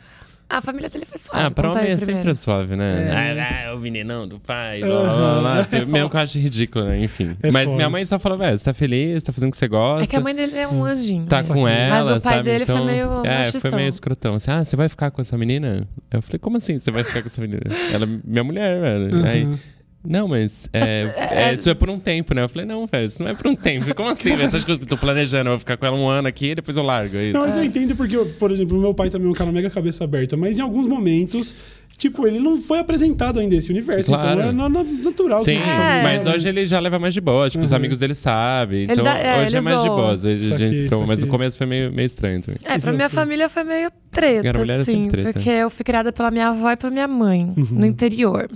B: A família dele foi suave.
C: Ah, pra homem é
B: primeiro.
C: sempre suave, né? Ah, ah, o meninão do pai, blá, blá, blá, blá. Mesmo que eu acho ridículo, né? Enfim.
A: É
C: Mas
A: foda.
C: minha mãe só falou, velho, você tá feliz, tá fazendo o que você gosta.
B: É que a mãe dele é um anjinho.
C: Tá
B: né?
C: com ela,
B: Mas o pai
C: sabe?
B: dele foi
C: Então,
B: meio
C: É,
B: machistão.
C: foi meio escrotão. Assim, ah, você vai ficar com essa menina? Eu falei, como assim você vai ficar com essa menina? Ela é minha mulher, velho.
A: Uhum.
C: Aí, não, mas é, <laughs> é, isso é por um tempo, né? Eu falei, não, velho, isso não é por um tempo. Como assim? Essas coisas que eu tô planejando, eu vou ficar com ela um ano aqui e depois eu largo. É isso.
A: Não, mas eu entendo porque, eu, por exemplo, o meu pai também é um cara mega cabeça aberta, mas em alguns momentos, tipo, ele não foi apresentado ainda esse universo.
C: Claro.
A: Então é na- na- natural
C: Sim,
B: É.
C: mas hoje ele já leva mais de boa. Tipo, os
A: Uhum.
C: amigos dele sabem. Então,
B: dá- é,
C: hoje é
B: ele
C: mais de
B: zoa.
C: boa. A gente
A: Saquei,
C: estranhou, mas no começo foi meio, meio estranho também.
B: É, pra minha família foi meio treta,
C: é
B: assim.
C: treta.
B: Porque eu fui criada pela minha avó e pela minha mãe, no interior.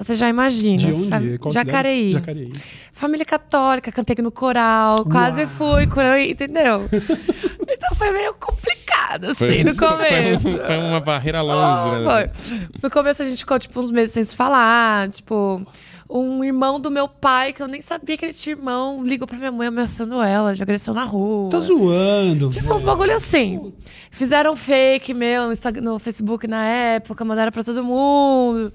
B: Então você já imagina.
A: De onde? Qual cidade?
B: Jacareí.
A: Jacareí.
B: Família católica, cantei no coral, quase fui, curei, entendeu? <laughs> então foi meio complicado, assim, no começo.
C: Foi, foi uma barreira longe, né?
B: Foi. No começo a gente ficou, tipo, uns meses sem se falar. Tipo, um irmão do meu pai, que eu nem sabia que ele tinha irmão, ligou pra minha mãe ameaçando ela de agressão na rua.
A: Tá zoando.
B: Tipo, uns bagulho assim. Fizeram fake meu no Facebook na época, mandaram pra todo mundo.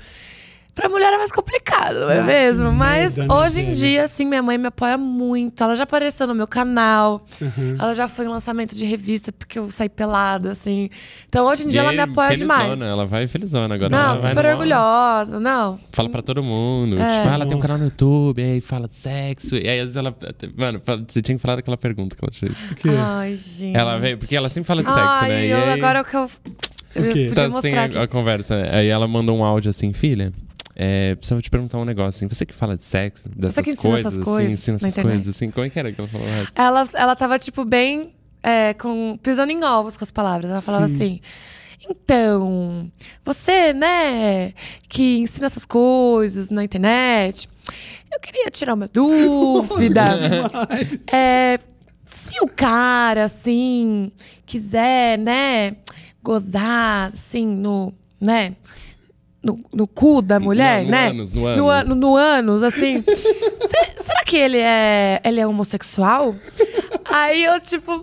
B: Pra mulher é mais complicado, não é
A: Nossa,
B: mesmo? Mas
A: merda,
B: hoje em dia, assim, minha mãe me apoia muito. Ela já apareceu no meu canal.
A: Uhum.
B: Ela já foi em lançamento de revista, porque eu saí pelada, assim. Então, hoje em dia,
C: E
B: ela me apoia
C: felizona,
B: demais.
C: Ela vai felizona agora.
B: Não, super orgulhosa. Não,
C: Fala pra todo mundo.
B: É.
C: Tipo, ah, ela tem um canal no YouTube, aí fala de sexo. E aí, às vezes, ela. Mano, você tinha que falar daquela pergunta que ela fez.
A: O quê?
B: Ai, gente.
C: Ela veio, porque ela sempre fala de sexo,
B: Ai,
C: né? E
B: eu,
C: aí,
B: agora o que eu. Eu podia
C: tá assim
B: mostrar
C: a,
B: aqui.
C: a conversa. Aí ela mandou um áudio assim, filha. É, precisava te perguntar um negócio assim. Você que fala de sexo, dessas
B: que ensina
C: coisas,
B: essas
C: assim,
B: coisas
C: ensina
B: na
C: essas coisas, assim. Como é que era que ela falou?
B: Ela, ela tava, tipo, bem é, com, pisando em ovos com as palavras. Ela falava
A: Sim.
B: assim. Então, você, né, que ensina essas coisas na internet, eu queria tirar uma <laughs> dúvida. é, se o cara, assim, quiser, né, gozar, assim, no, né, no, no cu da mulher,
C: no
B: né?
C: ânus, no
B: no,
C: ânus.
B: an- no ânus, assim. <laughs> Se- será que ele é, ele é homossexual? Aí eu, tipo,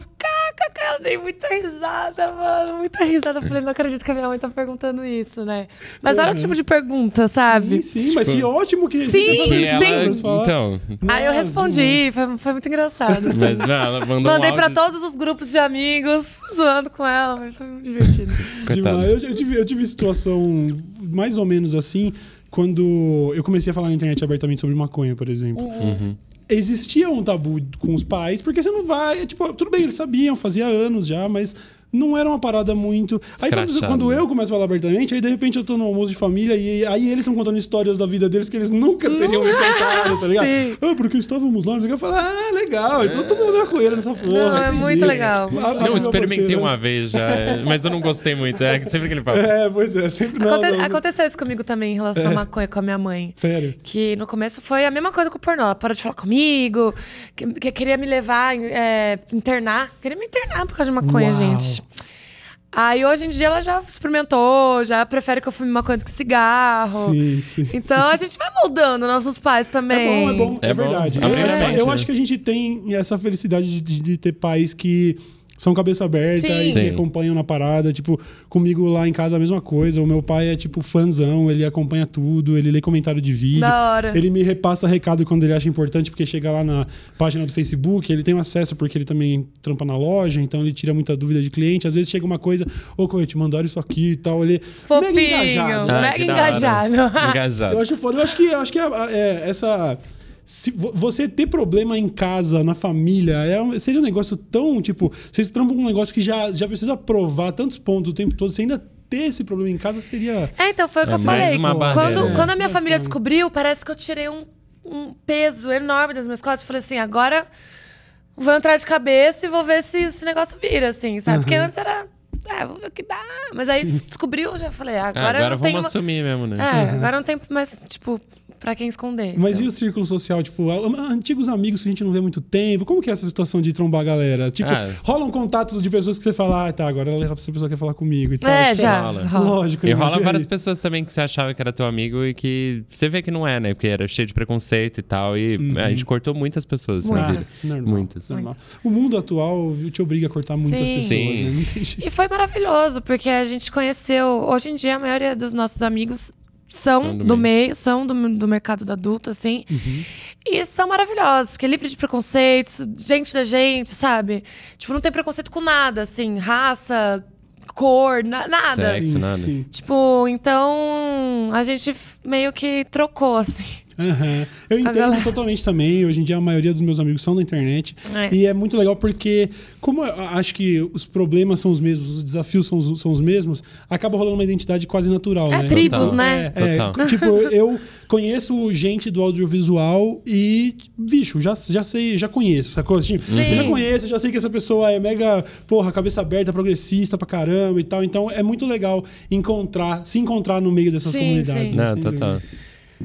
B: caca, cara, dei muita risada, mano. Muita risada. Eu falei, não acredito que a minha mãe tá perguntando isso, né? Mas olha o tipo de pergunta, sabe?
A: Sim, sim, mas que ótimo que
B: Sim,
A: essa
C: Que
B: sim.
C: ela,
A: falar.
C: então,
B: Aí eu respondi, foi, foi muito engraçado. <laughs>
C: mas não, ela mandou
B: Mandei
C: um
B: pra todos os grupos de amigos, <laughs> zoando com ela, mas foi muito divertido. <laughs>
A: Eu, eu tive, eu tive situação mais ou menos assim quando eu comecei a falar na internet abertamente sobre maconha, por exemplo.
C: Uhum.
A: Existia um tabu com os pais, porque você não vai. Tipo, tudo bem, eles sabiam, fazia anos já, mas não era uma parada muito. Aí quando, quando
C: né?
A: eu começo a falar abertamente, aí de repente eu tô no almoço de família e aí eles estão contando histórias da vida deles que eles nunca teriam me contado, tá ligado?
B: Sim.
A: Ah, porque estávamos lá, não sei o que. eu falo, ah, legal, então todo mundo é maconheiro nessa porra.
B: Não, é
A: entendi.
B: muito legal.
A: A- a
C: Não, experimentei
A: porteira-
C: uma vez já, mas eu não gostei muito. É sempre aquele papo.
A: É, pois é, sempre não.
B: Aconte-
A: não.
B: Aconteceu isso comigo também em relação à maconha com a minha mãe.
A: Sério.
B: Que no começo foi a mesma coisa com o pornô. Ela parou de falar comigo, que, que queria me levar, é, internar. Queria me internar por causa de maconha,
A: Uau.
B: gente. Aí hoje em dia ela já experimentou, já prefere que eu fume maconha do que cigarro.
A: Sim, sim.
B: Então a gente vai moldando nossos pais
A: É
B: também.
A: bom, é bom, é,
C: É bom.
A: verdade.
C: Abre
A: Eu- eu
C: né?
A: acho que a gente tem essa felicidade de, de- de ter pais que são cabeça aberta
B: Sim.
A: e
C: Sim.
A: acompanham na parada. Tipo, comigo lá em casa a mesma coisa. O meu pai é, tipo, fãzão, ele acompanha tudo, ele lê comentário de vídeo.
B: Da hora.
A: Ele me repassa recado quando ele acha importante, porque chega lá na página do Facebook, ele tem acesso porque ele também trampa na loja, então ele tira muita dúvida de cliente. Às vezes chega uma coisa, ô, Coelho, te mandaram isso aqui e tal. Ele
B: Fofinho.
A: mega engajado.
C: Ah,
B: Mega engajado.
C: Engajado.
A: Eu acho foda. Eu acho que, eu acho que é, é, essa. Se vo- você ter problema em casa, na família, é um- seria um negócio tão, tipo, vocês trampam um negócio que já, já precisa provar tantos pontos o tempo todo, você ainda ter esse problema em casa seria.
B: É, então foi o que
C: É
B: eu
C: mais
B: falei.
C: uma barreira,
B: Quando,
C: né?
B: quando a minha
A: é
B: família descobriu, parece que eu tirei um, um peso enorme das minhas costas. Eu falei assim, agora vou entrar de cabeça e vou ver se esse negócio vira, assim, sabe? Porque antes era. É, vou ver o que dá. Mas aí descobriu, eu já falei, ah,
C: Ah,
B: agora, eu
C: agora
B: não
C: vamos
B: uma-
C: assumir mesmo, né?
B: É, agora não tem mais, tipo, pra quem esconder.
A: Mas
B: então.
A: e o círculo social, tipo, antigos amigos que a gente não vê há muito tempo? Como que é essa situação de trombar a galera? Tipo,
C: Ah.
A: rolam contatos de pessoas que você fala, ah, tá, agora essa pessoa quer falar comigo e tal.
B: É,
A: Tipo,
B: já.
C: rola.
A: Lógico.
C: E
A: né?
C: rola
A: aí?
C: várias pessoas também que você achava que era teu amigo e que você vê que não é, né? Porque era cheio de preconceito e tal. E a gente cortou muitas pessoas na vida.
B: Muitas.
A: Ah, normal,
C: Muitas.
A: normal. O mundo atual viu, te obriga a cortar muitas
B: Sim.
A: pessoas,
C: Sim.
A: né? Não tem jeito.
B: E foi maravilhoso, porque a gente conheceu. Hoje em dia, a maioria dos nossos amigos são
C: do
B: do,
C: meio.
B: meio, são do, do mercado do adulto, assim.
A: Uhum.
B: E são maravilhosos, porque é livre de preconceitos, gente da gente, sabe? Tipo, não tem preconceito com nada, assim, raça, cor, na- nada.
C: Sexo. nada.
B: Tipo, então a gente meio que trocou, assim.
A: Aham. Eu entendo
B: galera-
A: totalmente também. Hoje em dia, a maioria dos meus amigos são da internet.
B: É.
A: E é muito legal porque, como eu acho que os problemas são os mesmos, os desafios são os, são os mesmos, acaba rolando uma identidade quase natural,
B: É
A: né?
B: tribos,
C: Total.
B: né?
A: É, é, tipo, <laughs> eu conheço gente do audiovisual e, bicho, já, já sei, já conheço, sacou? Tipo,
B: Sim.
A: eu já conheço, já sei que essa pessoa é mega, porra, cabeça aberta, progressista pra caramba e tal. Então é muito legal encontrar, se encontrar no meio dessas
B: Sim,
A: comunidades.
B: sim.
A: né?
C: Não, total.
A: dúvida.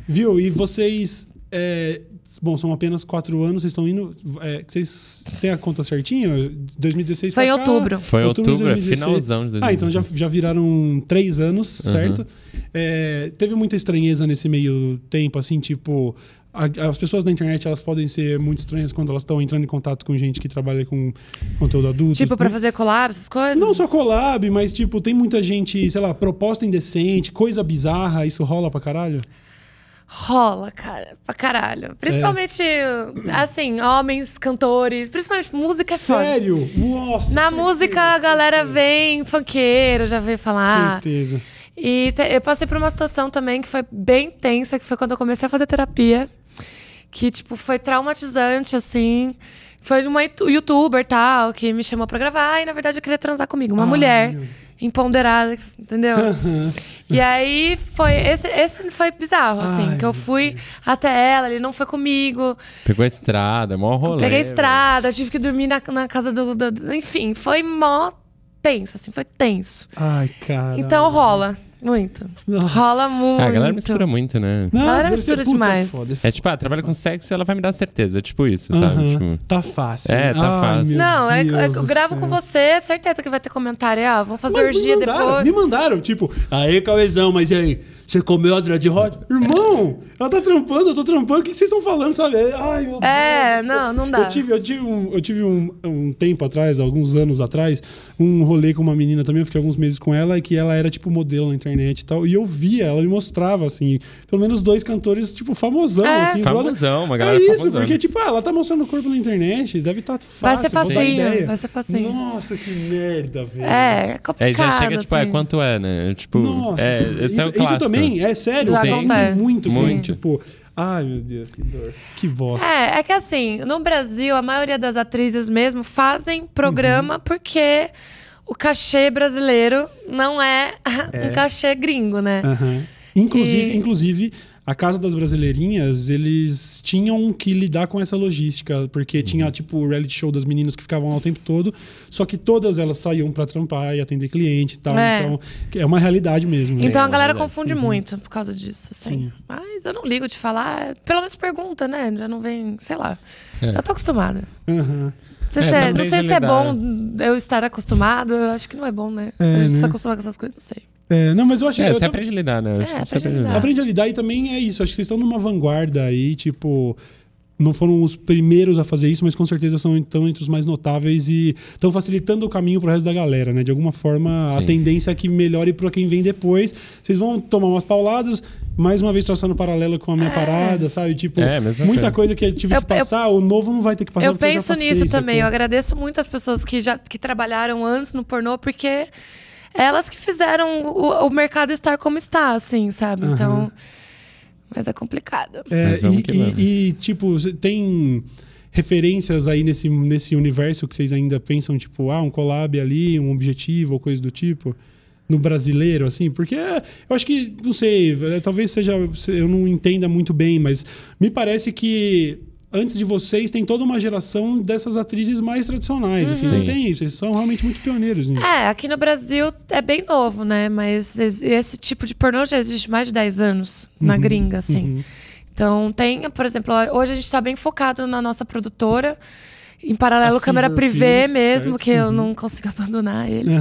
A: Viu? E vocês. é, bom, são apenas quatro anos, vocês estão indo. é, vocês têm a conta certinha? 2016
B: Foi
A: cá?
B: outubro.
C: Foi em
A: de
C: outubro, é
A: 2016.
C: finalzão de
A: Ah, então já, já viraram três anos, certo?
C: Uhum.
A: É, teve muita estranheza nesse meio tempo, assim, tipo. a- As pessoas da internet elas podem ser muito estranhas quando elas estão entrando em contato com gente que trabalha com conteúdo adulto.
B: Tipo, pra fazer collab, essas coisas?
A: Não só collab, mas tipo, tem muita gente, sei lá, proposta indecente, coisa bizarra, isso rola pra caralho?
B: Rola, cara, pra caralho. Principalmente, assim, homens, cantores, principalmente música é foda.
A: Sério? Nossa!
B: Na
A: certeza,
B: música a galera vem funkeiro, já veio falar.
A: Certeza.
B: E te- eu passei por uma situação também que foi bem tensa, que foi quando eu comecei a fazer terapia. Que, tipo, foi traumatizante, assim. Foi uma youtuber tal, que me chamou pra gravar e, na verdade, eu queria transar comigo. Uma
A: Ai,
B: mulher
A: meu.
B: Empoderada, entendeu? e aí foi. Esse, esse foi bizarro, assim,
A: Ai,
B: que eu fui até ela, ele não foi comigo.
C: Pegou a estrada, mó rolê.
B: Peguei a estrada, tive que dormir na, na casa do, do- do- Enfim, foi mó tenso, assim, foi tenso.
A: Ai, cara.
B: Então rola. Muito.
A: Nossa.
B: Rola muito.
C: Ah, a galera mistura muito, né?
A: Nossa,
B: Galera
A: deve
B: mistura demais.
A: foda,
C: É tipo, ah, trabalha com sexo e ela vai me dar certeza. Tipo isso, sabe?
A: Aham.
C: Tipo,
A: Tá fácil.
C: É, tá
A: Ai,
C: fácil.
B: Não, é, é eu gravo
A: céu.
B: com você, certeza que vai ter comentário. Ah, vamos fazer
A: Mas me
B: orgia
A: mandaram,
B: depois.
A: me mandaram, tipo, aí, Cauezão, mas e aí? Você comeu a Dread Hot? Irmão, ela tá trampando, eu tô trampando, o que vocês estão falando, sabe? Ai, meu
B: É,
A: Deus.
B: não, não dá.
A: Eu tive, eu tive, um, eu tive um, um tempo atrás, alguns anos atrás, um rolê com uma menina também, eu fiquei alguns meses com ela, e que ela era, tipo, modelo na internet e tal, e eu via, ela me mostrava, assim, pelo menos dois cantores, tipo, famosão,
B: É.
A: assim.
C: Famosão, uma
A: É
C: galera
A: isso,
C: famosona.
A: porque, tipo, ah, ela tá mostrando o corpo na internet, deve estar tá
B: Vai
A: fácil.
B: ser
A: botar
B: facinho, vai ser facinho.
A: Nossa, que merda, velho.
B: É, é complicado.
C: Aí já chega, tipo, ah,
B: assim.
C: quanto é, né? Tipo,
A: Nossa,
C: é, esse
A: isso,
C: é o
A: isso
C: clássico.
A: Também é sério,
B: acontece.
A: ainda muito,
C: Muito.
A: Tipo, ai meu Deus, que dor. Que bosta.
B: É, é que assim, no Brasil, a maioria das atrizes mesmo fazem programa
A: Uhum.
B: porque o cachê brasileiro não é, <laughs> um cachê gringo, né?
A: Aham. Inclusive,
B: E-
A: inclusive, a Casa das Brasileirinhas, eles tinham que lidar com essa logística, porque tinha, tipo, o reality show das meninas que ficavam lá o tempo todo, só que todas elas saíam pra trampar e atender cliente e tal.
B: É.
A: Então, é uma realidade mesmo.
B: Então a
C: é
B: galera confunde muito por causa disso, assim.
A: Sim.
B: Mas eu não ligo de falar, pelo menos pergunta, né? Já não vem, sei lá.
C: É.
B: Eu tô acostumada.
A: Aham.
B: Não sei,
C: É,
B: se, é, não sei se é bom eu estar acostumado, eu acho que não é bom, né?
A: É,
B: a gente
A: né?
B: se acostumar com essas coisas, não sei.
A: É, não, mas eu achei.
C: É,
A: eu
C: você aprende a lidar, né?
B: É,
C: Você
B: aprende a lidar.
A: Aprende a lidar e também é isso. Acho que vocês estão numa vanguarda aí, tipo. Não foram os primeiros a fazer isso, mas com certeza são então entre os mais notáveis e estão facilitando o caminho pro resto da galera, né? De alguma forma, a
C: Sim.
A: tendência é que melhore para quem vem depois. Vocês vão tomar umas pauladas, mais uma vez traçando paralelo com a minha parada, sabe? Tipo,
C: É,
A: muita
C: coisa.
A: coisa que eu tive
B: Eu-
A: que passar, o novo não vai ter que passar
B: eu penso
A: passei,
B: nisso também. Eu agradeço muito as pessoas que já que trabalharam antes no pornô, porque elas que fizeram o, o mercado estar como está, assim, sabe? Então. Mas é complicado.
A: É,
C: Mas
A: e, e- e, tipo, tem referências aí nesse, nesse universo que vocês ainda pensam, tipo, ah, um collab ali, um objetivo ou coisa do tipo? No brasileiro, assim? Porque eu acho que, não sei, é, talvez seja. Eu não entenda muito bem, mas me parece que. Antes de vocês, tem toda uma geração dessas atrizes mais tradicionais. Assim, não
C: Sim.
A: tem isso. Vocês são realmente muito pioneiros nisso.
B: É, aqui no Brasil é bem novo, né? Mas es- esse tipo de pornô já existe mais de 10 anos na gringa, assim. Então tem, por exemplo, hoje a gente tá bem focado na nossa produtora. Em paralelo,
A: A
B: câmera
A: Fever
B: privê
A: Films,
B: mesmo,
A: certo?
B: que eu
A: Uhum.
B: não consigo <laughs> abandonar eles.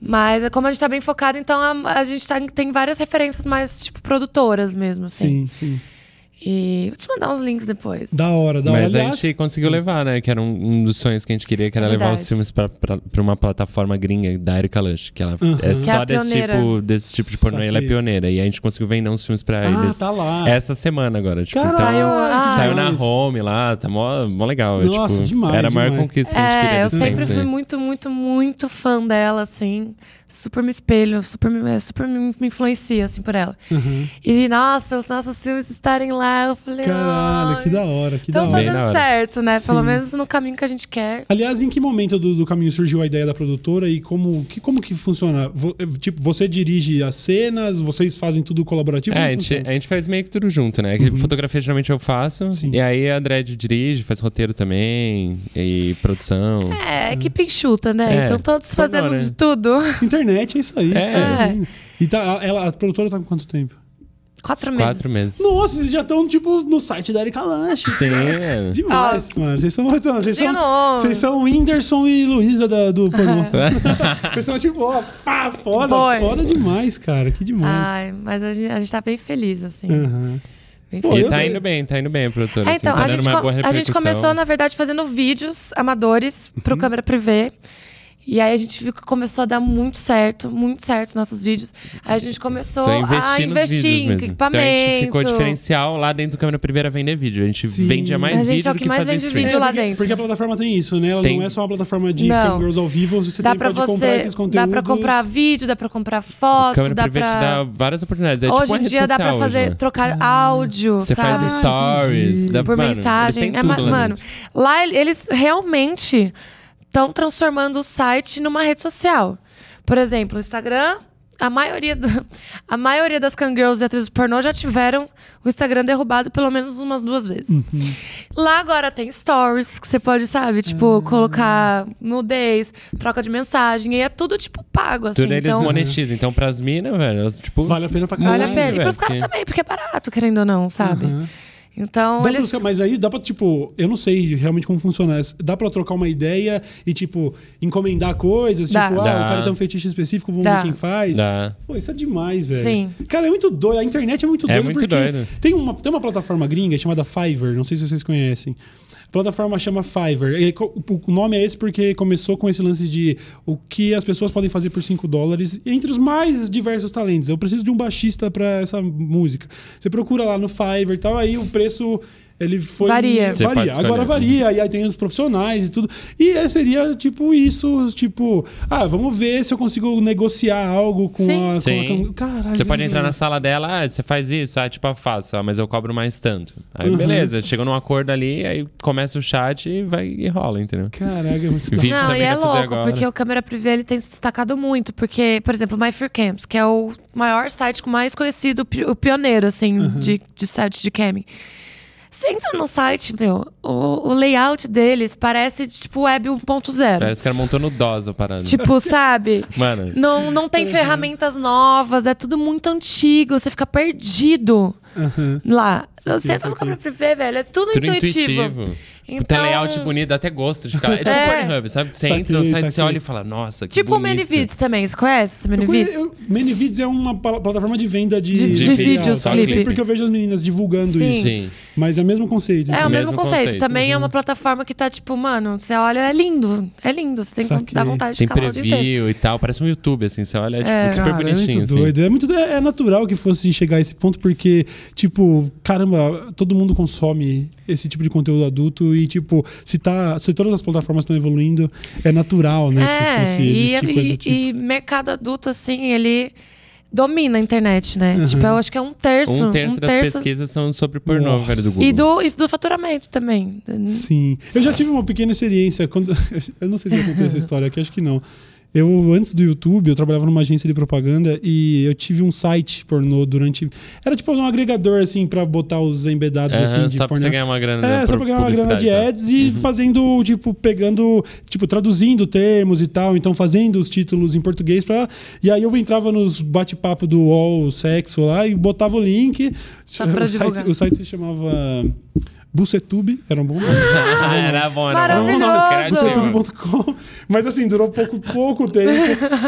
B: Mas é como a gente tá bem focado, então a, a gente tá- tem várias referências mais, tipo, produtoras mesmo, assim.
A: Sim, sim.
B: E vou te mandar uns links depois.
A: Da hora, da hora.
C: Mas a
A: Aliás,
C: gente conseguiu levar, né? Que era um, um dos sonhos que a gente queria, que era
B: É
C: levar os
B: verdade.
C: filmes pra, pra, pra uma plataforma gringa da Erika Lush, que ela
A: Uhum.
C: é
B: é
C: só
B: a
C: desse tipo, desse tipo de pornô, ela é pioneira. E a gente conseguiu vender uns filmes pra
A: Ah,
C: eles
A: tá lá.
C: essa semana agora. Tipo,
A: Caralho,
C: então,
B: Saiu- ah,
C: saiu na home lá, tá mó, mó legal.
A: Nossa,
C: tipo,
A: demais,
C: Era a maior
A: demais.
C: conquista que a gente queria
B: É, eu
C: dos
B: sempre
C: tempos,
B: fui
C: né?
B: muito, muito, muito fã dela, assim. Super me espelho, super, me- é, super me, me influencia, assim, por ela.
A: Uhum.
B: E, nossa, os nossos filmes estarem lá, eu falei,
A: Caralho,
B: "Ai,
A: que da hora, que da hora.
C: Da
B: fazendo certo, né? Pelo
A: Sim.
B: menos no caminho que a gente quer.
A: Aliás, em que momento do, do caminho surgiu a ideia da produtora e como que, como que funciona? Vo- eh, tipo, você dirige as cenas, vocês fazem tudo colaborativo?
C: É, a gente, a gente faz meio que tudo junto, né? Que Fotografia geralmente eu faço.
A: Sim.
C: E aí a Dredd dirige, faz roteiro também. E produção.
B: É, equipe enxuta, né?
C: É,
B: então todos fazemos
C: né?
B: de tudo.
A: Internet é isso aí.
C: É.
A: linda. E tá, ela, a produtora tá com quanto tempo?
B: Quatro meses.
C: Quatro meses.
A: Nossa, vocês já estão, tipo, no site da Erika Lanche.
C: Sim, é.
A: Demais, mano. Vocês são, vocês são, vocês são o Whindersson e Luísa da- do pornô. <laughs> vocês são, tipo, ó, pá, foda,
B: Foi.
A: foda demais, cara. Que demais.
B: Ai, mas a gente, a gente tá bem feliz, assim. Bem
A: Pô,
B: feliz.
C: E tá indo bem, tá indo bem produtora.
B: É,
C: assim,
B: então,
C: tá
B: a, gente,
C: uma
B: co-
C: boa
B: a gente começou, na verdade, fazendo vídeos amadores pro câmera privê. E aí a gente viu que começou a dar muito certo, muito certo nossos vídeos. Aí a gente começou
C: Só
B: a
C: investir
B: investir em equipamento.
C: Então a gente ficou diferencial lá dentro do câmera primeira vender vídeo. A gente
A: Sim.
C: vendia mais
B: A gente
C: vídeo
B: é o
C: do
B: que mais vende
C: stream.
B: vídeo lá
A: porque,
B: dentro.
A: Porque a plataforma tem isso, né? Ela
C: Tem-
A: não é só uma plataforma de. Camgirls ao vivo, você
B: Dá
A: tem,
B: pra
A: pode comprar
B: você.
A: esses
B: Dá
A: conteúdos.
B: pra comprar vídeo, dá pra comprar foto,
C: câmera
B: dá pra.
C: te dá várias oportunidades. É
B: hoje
C: tipo
B: em
C: rede
B: dia dá pra fazer,
C: hoje, né?
B: trocar áudio,
C: Você
B: sabe?
C: faz
A: Ah,
C: stories. Dá,
B: por
C: mano, eles
B: mensagem. É,
C: lá
B: mano, lá ele- eles realmente estão transformando o site numa rede social. Por exemplo, o Instagram a maioria, do- <laughs> a maioria das cangirls e atrizes pornô já tiveram o Instagram derrubado pelo menos umas duas vezes.
A: Uhum.
B: Lá agora tem stories que você pode, sabe, tipo,
A: Ah.
B: colocar nudez, troca de mensagem, e é tudo, tipo, pago, assim.
C: Tudo eles
B: então,
C: monetizam. Então, pras minas, velho, elas, tipo.
A: Vale a pena pra
B: Vale
A: caralho.
B: a pena. E
C: velho,
B: pros caras também, porque é barato, querendo ou não, sabe?
A: Aham.
B: Então,
A: Dá
B: eles...
A: pra- mas aí dá pra, tipo, eu não sei realmente como funciona. Dá pra trocar uma ideia e, tipo, encomendar coisas?
B: Dá.
A: Tipo, ah,
C: Dá.
A: o cara tem um fetiche específico, vamos
B: Dá.
A: ver quem faz.
C: Dá.
A: Pô, isso é demais, velho.
B: Sim.
A: Cara, é muito doido. A internet é muito
C: É
A: doida
C: muito
A: porque
C: doido.
A: Tem uma, tem uma plataforma gringa chamada Fiverr, não sei se vocês conhecem. Plataforma chama Fiverr. O nome é esse porque começou com esse lance de o que as pessoas podem fazer por 5 dólares entre os mais diversos talentos. Eu preciso de um baixista pra essa música. Você procura lá no Fiverr e tal, aí o preço ele foi
B: Varia.
A: Varia. Agora varia, e aí tem os profissionais e tudo. E é, seria tipo isso, tipo, ah, vamos ver se eu consigo negociar algo com
B: Sim.
A: a, com
C: Sim.
A: a Caralho.
C: Você pode entrar na sala dela, ah, você faz isso, ah, tipo, eu faço, ah, mas eu cobro mais tanto. Aí,
A: Uhum.
C: beleza, chega num acordo ali, aí começa o chat e vai e rola, entendeu?
A: Caraca, é muito <laughs>
C: Vídeo
B: Não, e é louco,
C: agora.
B: porque o câmera privê ele tem se destacado muito. Porque, por exemplo, o My Free Camps, que é o maior site mais conhecido, o pi- o pioneiro, assim, de, de site de camming. Você entra no site, meu, o, o layout deles parece tipo web 1.0.
C: Parece que o cara montou no DOS a parada.
B: Tipo, <laughs> sabe?
C: Mano,
B: Não, não tem ferramentas novas, é tudo muito antigo, você fica perdido
A: Aham.
B: lá. Você entra no câmera privê, velho, é tudo,
C: tudo
B: intuitivo.
C: intuitivo.
B: Então-
C: Tem layout bonito, dá até gosto de ficar. É tipo
B: É.
C: Pornhub, sabe? Você
A: Saquei,
C: entra no site, você olha e fala, nossa, que
B: Tipo o
C: bonito.
B: Manyvids também, você conhece o
A: Eu
B: Manyvids?
A: é uma pla- plataforma de venda de,
B: De-
C: de
A: material,
B: vídeos,
A: sabe? Eu sei
B: clipe.
A: porque eu vejo as meninas divulgando
B: Sim.
A: isso.
C: Sim.
A: Mas é o mesmo conceito.
B: É o
A: então.
B: mesmo,
C: mesmo
B: conceito.
C: conceito.
B: Também é uma plataforma que tá tipo, mano, você olha, é lindo. É lindo. Você tem que dar vontade de
C: Tem
B: ficar lá o dia inteiro.
C: preview e tal, parece um YouTube, assim, você olha, é, tipo,
B: É.
C: super
A: Cara,
C: bonitinho,
A: é muito
C: assim.
A: doido. É, muito, é é natural que fosse chegar a esse ponto, porque, tipo, caramba, todo mundo consome esse tipo de conteúdo adulto e, tipo, se, tá, se todas as plataformas estão evoluindo, é natural, né? que fosse
B: e,
A: existir coisa
B: e-
A: do tipo.
B: e mercado adulto, assim, ele domina a internet, né? Tipo, eu acho que é um terço.
C: Um terço das pesquisas são sobre pornô,
A: Nossa.
C: velho, do Google.
B: E do, e do faturamento também.
A: Sim. Eu já tive uma pequena experiência. Quando... <laughs> Eu não sei se eu contei essa história aqui, acho que não. Eu, antes do YouTube, eu trabalhava numa agência de propaganda e eu tive um site pornô durante. Era tipo um agregador, assim, pra botar os embedados,
C: Aham,
A: assim, de
C: só pra
A: pornô.
C: você ganhar uma grana
A: É,
C: por
A: só pra ganhar uma grana de
C: publicidade, tá?
A: ads e fazendo, tipo, pegando, tipo, traduzindo termos e tal, então fazendo os títulos em português pra. E aí eu entrava nos bate-papo do UOL sexo lá e botava o link.
B: Só pra
A: o, site, o site se chamava Bucetube, era um bom nome. <laughs>
C: Era bom, era bom.
A: Bucetube.com. Mas assim, durou pouco, pouco tempo.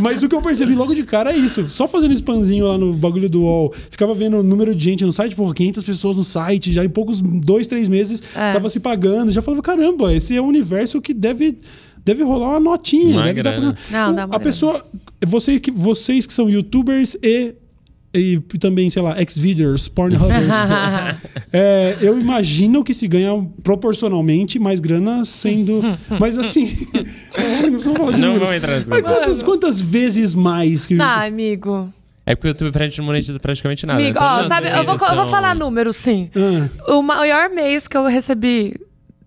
A: Mas o que eu percebi logo de cara é isso. Só fazendo spamzinho lá no bagulho do UOL, ficava vendo o número de gente no site, pô, 500 pessoas no site, já em poucos, dois, três meses,
B: É.
A: tava se pagando. Já falava, caramba, esse é um universo que deve. Deve rolar uma notinha.
C: Uma
A: deve dar
C: grana.
B: Não,
A: O-
B: dá uma
A: a
B: grana.
A: pessoa. Vocês que, vocês que são youtubers e. E também, sei lá, Xvideos, Pornhubbers. <laughs> é, eu imagino que se ganha proporcionalmente mais grana sendo. <laughs> Mas assim. <laughs> não precisamos falar de
C: Não
A: números.
C: vamos entrar nesse
A: Mas quantas, quantas vezes mais que.
B: Não, amigo.
C: É porque o YouTube pra gente não monetiza praticamente nada.
B: Amigo,
C: Então,
B: ó,
C: não,
B: sabe, eu vou, eu vou falar número, sim.
A: Ah,
B: O maior mês que eu recebi,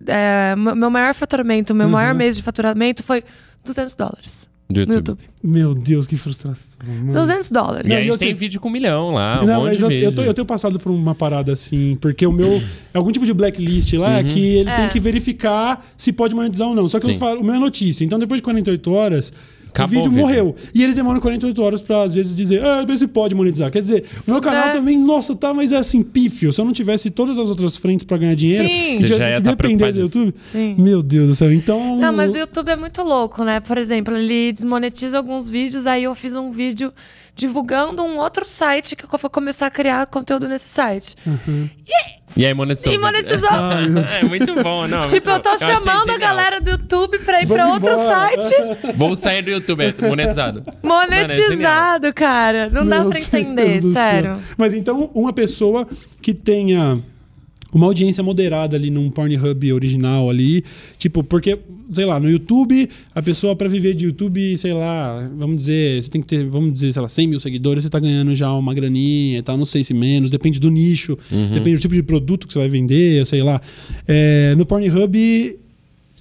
B: é, meu maior faturamento, meu
A: Uhum.
B: maior mês de faturamento foi 200 dólares
C: Do YouTube.
B: YouTube.
A: meu Deus, que frustração. mano.
B: 200 dólares.
C: E
A: Não,
C: a gente
A: eu
C: tem
A: te-
C: vídeo com um milhão lá, um
A: não,
C: monte
A: mas
C: de
A: eu, eu, tô- eu tenho passado por uma parada assim, porque o meu. É <clears throat> algum tipo de blacklist lá
C: Uhum.
A: que ele
B: É.
A: tem que verificar se pode monetizar ou não. Só que eu falo, o meu é notícia. Então depois de 48 horas.
C: Acabou
A: o vídeo morreu. E eles demoram 48 horas pra, às vezes, dizer, ah, se pode monetizar. Quer dizer, o meu canal
B: É.
A: também, nossa, tá, mas é assim, pífio. Se eu não tivesse todas as outras frentes pra ganhar dinheiro,
B: Sim.
C: Você
A: já,
C: já ia
A: que
C: tá
A: depender do. YouTube.
B: Sim.
A: Meu Deus do céu. Então.
B: Não, mas o YouTube é muito louco, né? Por exemplo, ele desmonetiza alguns vídeos, aí eu fiz um vídeo divulgando um outro site que eu vou começar a criar conteúdo nesse site.
C: E aí monetizou.
B: E monetizou. <laughs>
C: é muito bom, não.
B: tipo, eu tô chamando a galera do YouTube pra ir pra
A: Vamos
B: outro
A: embora.
B: site <laughs>
C: Vou sair do YouTube, é monetizado.
B: monetizado, cara. Não dá
A: Meu
B: pra entender,
A: Deus
B: sério.
A: Mas então, uma pessoa que tenha uma audiência moderada ali num Pornhub original ali, tipo, porque, sei lá, no YouTube, a pessoa pra viver de YouTube, sei lá, vamos dizer, você tem que ter, vamos dizer, sei lá, 100 mil seguidores, você tá ganhando já uma graninha e tal, não sei se menos, depende do nicho, depende do tipo de produto que você vai vender, sei lá. É, no Pornhub,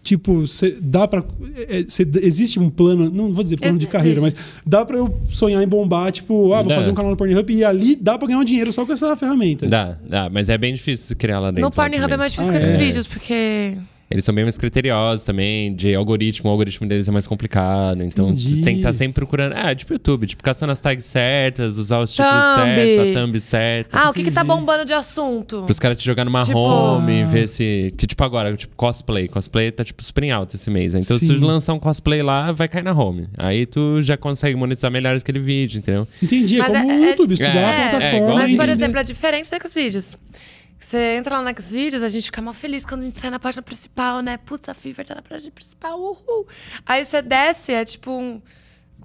A: Tipo, cê, dá pra. é, cê- existe um plano, não vou dizer plano de carreira, mas dá pra eu sonhar em bombar, tipo, ah, vou
C: Dá.
A: fazer um canal no Pornhub e ali dá pra ganhar um dinheiro só com essa ferramenta.
C: Dá, dá, mas é bem difícil criar lá dentro.
B: No Pornhub é mais difícil
A: Ah,
B: que os
A: é?
B: vídeos, porque.
C: Eles são bem mais criteriosos também, de algoritmo. O algoritmo deles é mais complicado. Então,
A: Entendi.
C: você tem que estar sempre procurando. Ah, tipo YouTube, tipo, caçando as tags certas, usar os títulos
B: Thumb.
C: certos, a thumb certa.
B: Ah, o que, que tá bombando de assunto?
C: Pros caras te jogar numa
B: Tipo-
C: home, ver se. Que tipo agora, tipo cosplay. Cosplay tá tipo super em alta esse mês. né? Então, se
A: Sim.
C: tu lançar um cosplay lá, vai cair na home. Aí tu já consegue monetizar melhor aquele vídeo, entendeu?
A: Entendi, é
B: Mas
A: como
B: é-
A: o
B: é-
A: YouTube, estudar
C: é,
A: a
C: é,
A: plataforma.
B: Mas, por
A: entender.
B: exemplo, é diferente do Xvideos. Você entra lá no Xvideos, a gente fica mal feliz quando a gente sai na página principal, né? Putz, a Fever tá na página principal, uhul. Aí você desce, é tipo um-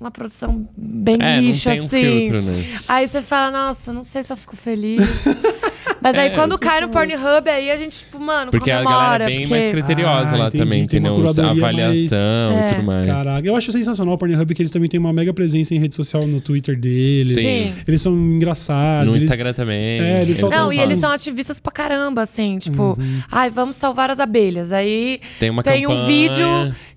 B: uma produção bem
C: É, não
B: lixo,
C: tem um
B: assim.
C: filtro, né?
B: Aí você fala, nossa, não sei se eu fico feliz. <laughs> Mas aí
C: É,
B: quando cai no Pornhub, aí a gente, tipo, mano,
C: Porque a
B: comemora.
C: galera é bem
B: porque...
C: mais criteriosa
A: Ah,
C: lá
A: entendi,
C: também,
A: tem uma
C: entendeu? A
A: curadoria
C: avaliação
B: mais-
C: e tudo mais.
A: Caraca, eu acho sensacional o Pornhub que eles também têm uma mega presença em rede social no Twitter deles.
C: Sim.
B: Sim.
A: Eles são engraçados.
C: No
A: eles-
C: Instagram também.
A: É, eles só-
B: Não, e
A: são
B: eles são ativistas pra caramba, assim, tipo, ai, vamos salvar as abelhas. Aí
C: Tem uma
B: tem um vídeo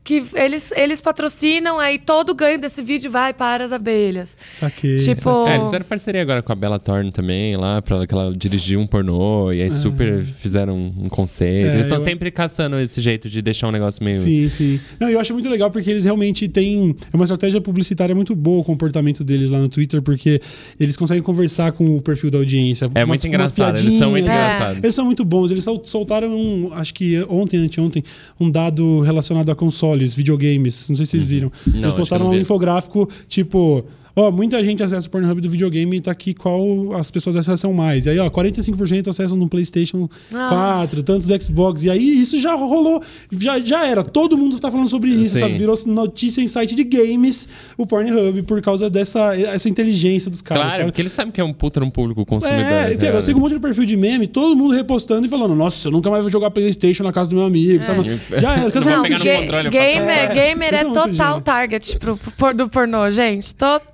B: que eles, eles patrocinam, aí todo o ganho desse vídeo vai para as abelhas.
A: Saquei.
B: Tipo.
C: É, eles fizeram parceria agora com a Bella Thorne também, lá, pra que ela dirigiu um pornô, e aí super fizeram um conceito.
A: É,
C: eles estão
A: eu-
C: sempre caçando esse jeito de deixar um negócio meio.
A: Sim, sim. Não, eu acho muito legal porque eles realmente têm. É uma estratégia publicitária muito boa o comportamento deles lá no Twitter, porque eles conseguem conversar com o perfil da audiência.
C: É muito engraçado, eles são muito
A: piadinhas.
C: engraçados.
A: Eles são muito bons. Eles sol- soltaram, um, acho que ontem, anteontem, um dado relacionado a consoles, videogames. Não sei se vocês viram.
C: Não,
A: eles
C: que
A: postaram um infográfico, tipo. Ó, muita gente acessa o Pornhub do videogame e tá aqui qual as pessoas acessam mais. E aí, ó, 45% acessam no PlayStation
B: Nossa.
A: 4, tantos do Xbox. E aí, isso já rolou, já, já era. Todo mundo tá falando sobre isso,
C: Sim.
A: sabe? Virou notícia em site de games o Pornhub por causa dessa essa inteligência dos caras.
C: Claro,
A: sabe?
C: porque eles sabem que é um puta no público consumidor.
A: É, entendeu? eu
C: ligado?
A: sigo um monte de perfil de meme, todo mundo repostando e falando: Nossa, eu nunca mais vou jogar Playstation na casa do meu amigo. Sabe? Já era.
C: Não pegar no controle, eu
B: gamer,
A: faço-
B: gamer é
A: muito
B: total target pro, pro- do pornô, gente. Total,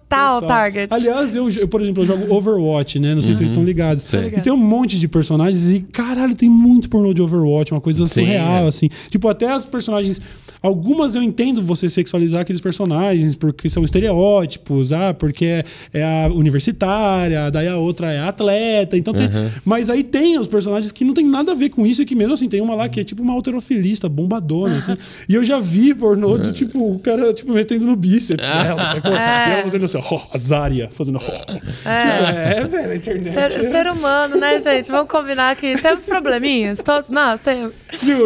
B: target.
A: Aliás, eu, eu, por exemplo, eu jogo Overwatch, né? Não sei se vocês estão ligados.
C: Sei.
A: E tem um monte de personagens e, caralho, tem muito pornô de Overwatch, uma coisa
C: Sim,
A: surreal,
C: é.
A: assim. Tipo, até as personagens. Algumas eu entendo você sexualizar aqueles personagens, porque são estereótipos, ah, porque é, é a universitária, daí a outra é a atleta. Então tem. Mas aí tem os personagens que não tem nada a ver com isso e que mesmo assim tem uma lá que é tipo uma alterofilista, bombadona, assim. <laughs> E eu já vi pornô de tipo, o cara, tipo, metendo no bíceps <laughs> dela, sacou? E ela fazendo assim, ó, a Zarya, fazendo. ó. Tipo, é, velho, a internet.
B: Ser,
A: é-
B: ser humano, né, gente? Vamos combinar que temos probleminhas. Todos nós temos.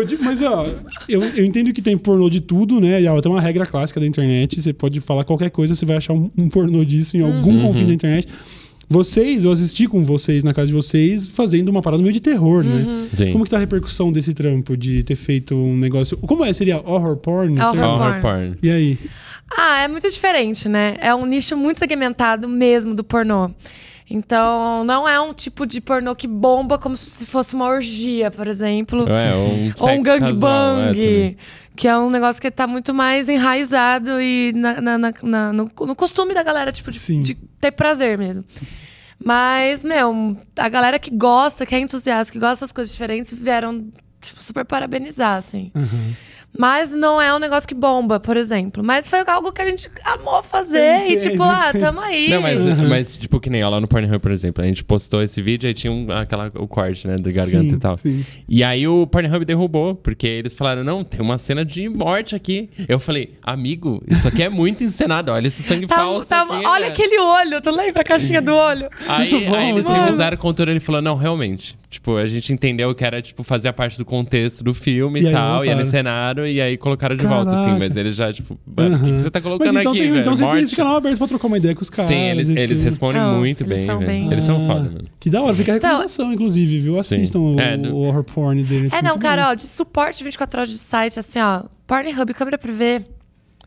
A: De- Mas, ó, eu, eu entendo que tem pornô de tudo, né? E ó, tem uma regra clássica da internet. Você pode falar qualquer coisa, você vai achar um, um pornô disso em algum
B: Uhum.
A: confim da internet. Vocês, eu assisti com vocês na casa de vocês, fazendo uma parada meio de terror,
B: Uhum.
A: né?
C: Sim.
A: Como que tá a repercussão desse trampo de ter feito um negócio. Como é? Seria horror porn?
B: Horror?
C: Horror porn.
A: E aí?
B: Ah, é muito diferente, né? É um nicho muito segmentado mesmo do pornô. Então, não é um tipo de pornô que bomba como se fosse uma orgia, por exemplo.
C: É, um
B: Ou um
C: é,
B: gangbang,
C: também.
B: que é um negócio que tá muito mais enraizado e na- na- na- na- no, no costume da galera, tipo, de, de ter prazer mesmo. Mas, meu, a galera que gosta, que é entusiasta, que gosta das coisas diferentes, vieram, tipo, super parabenizar, assim. Mas não é um negócio que bomba, por exemplo. Mas foi algo que a gente amou fazer. E tipo, ah, tamo aí.
C: Não, mas, mas, tipo, que nem ó, lá no Pornhub, por exemplo, a gente postou esse vídeo aí tinha um, aquela, o corte, né, da garganta
A: Sim,
C: e tal.
A: sim.
C: E aí o Pornhub derrubou, porque eles falaram, não, tem uma cena de morte aqui. Eu falei, amigo, isso aqui é muito encenado, olha esse sangue <laughs>
B: Tá-
C: falso
B: tá-
C: aqui,
B: olha
C: né?"
B: aquele olho, tu lembra a caixinha do olho?
C: Aí,
A: Muito bom,
C: aí eles
A: mano.
C: revisaram o conteúdo e ele falou, não, realmente. Tipo, a gente entendeu que era, tipo, fazer a parte do contexto do filme
A: E
C: e, tal, e
A: voltaram.
C: eles e aí colocaram de volta, assim.
A: Caraca.
C: Mas eles já, tipo, mano, o que, que você tá colocando
A: Mas então,
C: aqui,
A: tem,
C: velho?
A: então vocês têm esse canal aberto pra trocar uma ideia com os caras.
C: Sim, eles, eles respondem
B: Não,
C: muito
B: eles
C: bem,
B: são
C: velho.
B: bem-
C: Eles são
A: Ah,
C: foda, mano.
A: Que da hora, fica a
B: Então-
A: recomendação, inclusive, viu? Assistam o,
C: É, do-
A: o horror porn deles.
B: É,
A: muito
B: não,
A: bom.
B: cara, ó, de suporte 24 horas de site, assim, ó, Pornhub, câmera privê,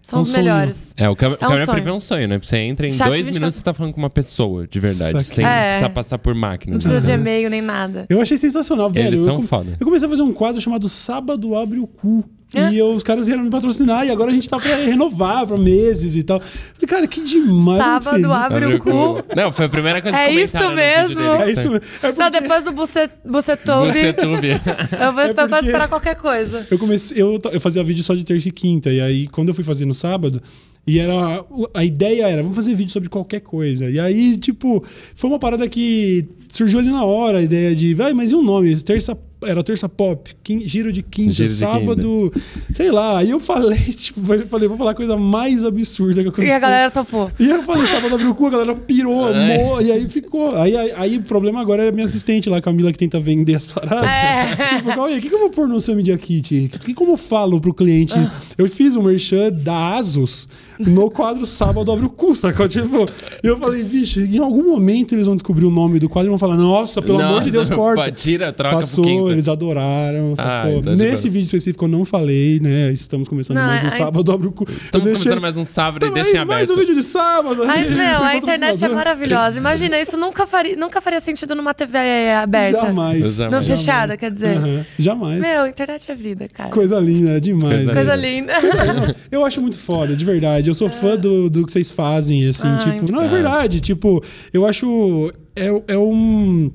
B: são
A: Um
B: os
A: sonho.
B: melhores.
C: É, o câmera,
B: É um
C: câmera
B: sonho.
C: privê é um sonho, né? Você entra em
B: Chat
C: dois
B: 24
C: minutos você tá falando com uma pessoa, de verdade.
A: Saquei.
C: Sem
B: É.
C: precisar passar por máquina.
B: Não precisa de e-mail nem nada.
A: Eu achei sensacional, velho.
C: Eles
A: eu
C: são
A: com-
C: foda.
A: Eu comecei a fazer um quadro chamado Sábado Abre o Cu. E eu- os caras vieram me patrocinar e agora a gente tá pra renovar pra meses e tal. Falei, cara, que demais.
B: Sábado,
A: feliz.
B: abre o cu.
C: Não, foi a primeira coisa que
B: É
C: comentaram
B: isso
C: no vídeo
B: mesmo.
C: dele, que
A: É isso mesmo. É
B: Não,
A: porque
B: depois do Bucet- Bucetube,
C: Você tube. <laughs>
B: eu vou
A: É
B: tentar
A: porque-
B: esperar qualquer coisa.
A: eu comecei, eu, eu fazia vídeo só de terça e quinta, e aí quando eu fui fazer no sábado, e era a ideia era, vamos fazer vídeo sobre qualquer coisa. E aí, tipo, foi uma parada que surgiu ali na hora, a ideia de, vai, mas e o nome? Terça era terça pop, quin- giro de quinta,
C: Giro de
A: sábado, sei lá. Aí eu falei, <laughs> tipo, eu falei, vou falar a coisa mais absurda que a coisa
B: E a galera topou.
A: E eu falei, sábado abriu o cu, a galera pirou, <laughs> amou, e aí ficou. Aí, aí, aí o problema agora é a minha assistente lá, Camila, que tenta vender as paradas.
B: É. <laughs>
A: Tipo, Cauê, o que, que eu vou pôr no seu Media Kit? Que, que, como eu falo pro cliente isso? Eu fiz um merchan da Asus no quadro Sábado Abre o Cu, sacou? Tipo, e eu falei, vixe, em algum momento eles vão descobrir o nome do quadro e vão falar, nossa, pelo amor de Deus,
C: Nossa,
A: corta.
C: Tira, troca
A: Passou,
C: pro quinta.
A: Eles adoraram, sacou?
C: então de
A: Nesse vídeo específico eu não falei, né? Estamos começando
B: Não,
A: mais um
B: aí-
A: Sábado Abre o Cu.
C: Estamos
A: deixei-
C: começando mais um sábado e
A: Também,
C: deixem
A: mais
C: aberto.
A: um vídeo de sábado.
B: Ai,
A: Aí, <laughs>
B: meu, a internet é maravilhosa. Imagina, isso nunca faria, nunca faria sentido numa TV aberta.
A: Jamais.
C: Jamais.
B: Não fechada, quer dizer.
A: Jamais.
B: Meu, internet é vida, cara.
A: Coisa linda, demais.
C: Coisa
B: Coisa
C: linda.
B: linda.
A: Eu acho muito foda, de verdade. Eu sou fã do, do que vocês fazem, assim,
B: Ai.
A: tipo. Não, é
C: Ah.
A: verdade. Tipo, eu acho. É, é um.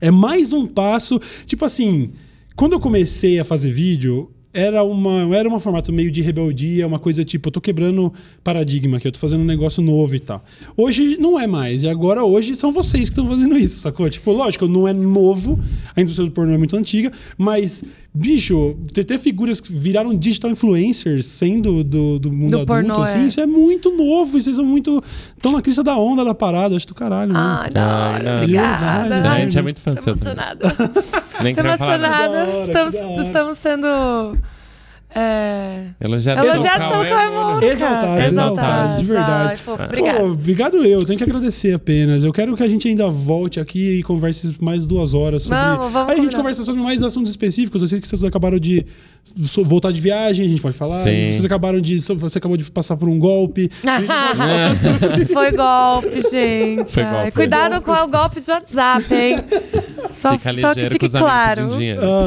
A: É mais um passo. Tipo assim, quando eu comecei a fazer vídeo. Era uma, era um formato meio de rebeldia, uma coisa tipo, eu tô quebrando paradigma aqui, eu tô fazendo um negócio novo e tal. Hoje não é mais, e agora hoje são vocês que estão fazendo isso, sacou? Tipo, lógico, não é novo, a indústria do pornô é muito antiga, mas, bicho, ter, ter figuras que viraram digital influencers sendo do, do mundo
B: Do
A: adulto,
B: pornô,
A: assim,
B: é.
A: isso é muito novo, e vocês são muito. estão na crista da onda da parada, acho do caralho, né?
B: Da
C: Ai,
B: hora,
C: não.
B: obrigada.
A: Verdade,
C: A gente é muito fã
B: Tô emocionada. Tô emocionada.
A: Que
B: Estamos,
A: que
B: estamos sendo. É...
C: Elogiados
B: Elogiados
C: pelo
B: pelo
C: Cauê,
B: Caimão.
C: mano.
A: Exaltados, exaltados, de verdade.
B: Ai, fofo,
A: Pô,
B: obrigada.
A: obrigado eu, tenho que agradecer apenas. Eu quero que a gente ainda volte aqui e converse mais duas horas sobre.
B: Vamos, vamos
A: Aí a gente
B: combinar.
A: conversa sobre mais assuntos específicos. Eu sei que vocês acabaram de voltar de viagem, a gente pode falar.
C: Sim.
A: Vocês acabaram de. Você acabou de passar por um golpe. Pode <laughs>
B: Foi golpe, gente.
C: Foi golpe.
B: Cuidado com o golpe de WhatsApp, hein? Só, só que fique claro.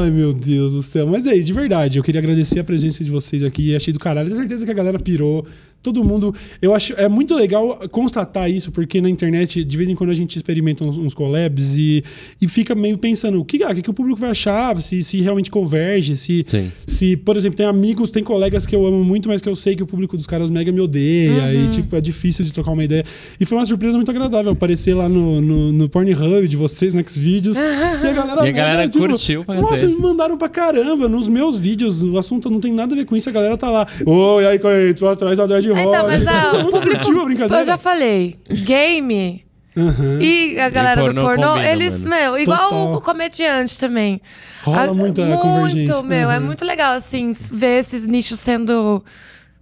A: Ai, meu Deus do céu. Mas aí, de verdade, eu queria agradecer a presença de vocês aqui. Achei do caralho. Tenho certeza que a galera pirou. Todo mundo. Eu acho. É muito legal constatar isso, porque na internet, de vez em quando, a gente experimenta uns, uns collabs e, e fica meio pensando o que, ah, o que, que o público vai achar, se, se realmente converge, se.
C: Sim.
A: Se, por exemplo, tem amigos, tem colegas que eu amo muito, mas que eu sei que o público dos caras mega me odeia. E, tipo, é difícil de trocar uma ideia. E foi uma surpresa muito agradável aparecer lá no, no, no Pornhub de vocês, no Xvideos. e a galera,
C: E a galera
A: tipo,
C: curtiu pra
A: Nossa, me mandaram pra caramba. Nos meus vídeos, o assunto não tem nada a ver com isso. A galera tá lá. Oi, aí, Coelho, entrou atrás da Dread Rock.
B: Então, mas ah,
A: Todo
B: o
A: a <laughs> brincadeira.
B: Eu já falei, game
A: Aham.
B: e a galera
C: pornô
B: do pornô,
C: combinam,
B: eles,
C: mano.
B: meu, igual
A: Total.
B: o comediante também.
A: Rola
B: A-
A: muita
B: muito,
A: convergência.
B: meu, é
A: Uhum.
B: muito legal, assim, ver esses nichos sendo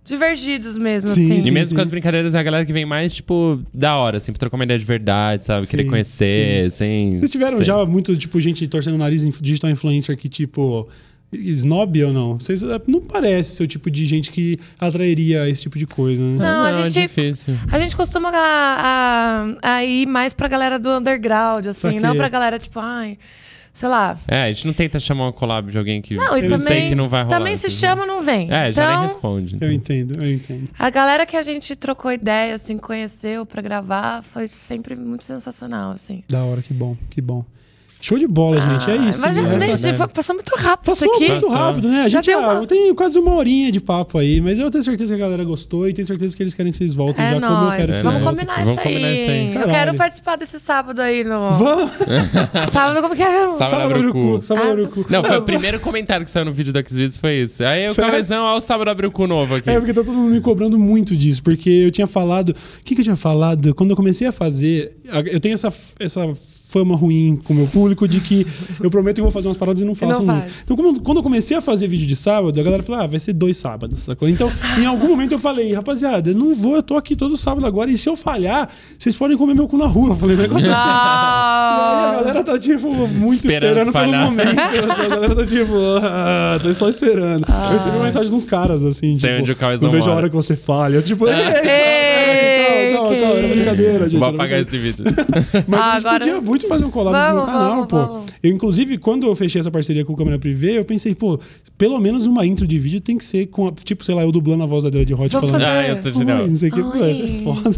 B: divergidos mesmo,
A: Sim,
B: assim.
C: E
A: sim.
C: mesmo com as brincadeiras, é a galera que vem mais, tipo, da hora, assim, pra trocar uma ideia de verdade, sabe? Querer
A: Sim,
C: conhecer, assim.
A: Vocês tiveram já muito, tipo, gente torcendo o nariz em digital influencer que, tipo, snob ou não? Vocês, é, não parece ser o tipo de gente que atrairia esse tipo de coisa, né?
B: Não, a
C: Não, é
B: gente-
C: difícil.
B: A gente costuma a, a, a ir mais pra galera do underground, assim,
A: Saquei.
B: não pra galera, tipo, ai, sei lá.
C: É, a gente não tenta chamar uma collab de alguém que
B: Não, e
C: eu
B: também,
C: sei que não vai rolar.
B: também se
C: assim.
B: chama, não vem.
C: É, já nem
B: então,
C: responde. então.
A: Eu entendo, eu entendo.
B: a galera que a gente trocou ideia, assim, conheceu pra gravar, foi sempre muito sensacional, assim.
A: Da hora, que bom, que bom. Show de bola, gente. É isso.
B: Mas já, nem-
A: é-
B: passou muito rápido
A: Passou
B: isso aqui.
A: muito
C: Passou.
A: rápido, né? A gente ah,
B: uma-
A: tem quase uma horinha de papo aí, mas eu tenho certeza que a galera gostou e tenho certeza que eles querem que vocês voltem
B: É
A: já como eu
B: nóis.
A: quero que vocês
B: Vamos combinar,
C: Vamos
B: isso, aí.
C: combinar isso aí.
B: Eu
A: Caralho.
B: quero participar desse sábado aí no.
A: Vamos! <laughs>
B: Sábado, como que é mesmo?
C: Sábado.
A: Sábado
C: abre
A: abre
C: o
A: cu. Sábado
B: Ah,
A: abre o cu.
C: Não, foi o primeiro comentário que saiu no vídeo do Xvideos, foi isso. Aí o? Cauezão, ó, o sábado abriu o cu novo aqui.
A: É, porque tá todo mundo me cobrando muito disso, porque eu tinha falado. O que, que eu tinha falado? Quando eu comecei a fazer. Eu tenho essa, essa fama ruim com o meu público de que eu prometo que vou fazer umas paradas e não faço.
B: não faz.
A: Então, como- quando eu comecei a fazer vídeo de sábado, a galera falou: ah, vai ser dois sábados, sacou? Então, em algum momento eu falei, rapaziada, eu não vou, eu tô aqui todo sábado agora, e se eu falhar, vocês podem comer meu cu na rua. Eu falei, negócio assim. E aí a
B: Ah,
A: galera tá, tipo, muito
C: Esperando
A: esperando, pelo momento. A galera tá, tipo, ah, tô só esperando. eu recebi uma mensagem uns caras, assim,
C: Sei
A: tipo,
C: onde o
A: não vejo a hora que você fale. Eu, tipo, <laughs> ei,
B: Ei,
A: calma,
B: que
A: era brincadeira, gente.
C: Vou apagar esse vídeo. <laughs>
A: Mas
B: Ah,
A: a gente
B: agora-
A: podia muito fazer um collab no
B: Vamos,
A: meu canal,
B: vamos,
A: pô.
B: vamos.
A: Eu, inclusive, quando eu fechei essa parceria com o Câmera Privé, eu pensei, pô, pelo menos uma intro de vídeo tem que ser com, a- tipo, sei lá, eu dublando a voz da Adelaide Hot
B: Vamos
A: falando.
B: fazer.
C: Ah, eu tô genial.
A: Não sei o que, pô,
B: Oi.
A: essa é foda.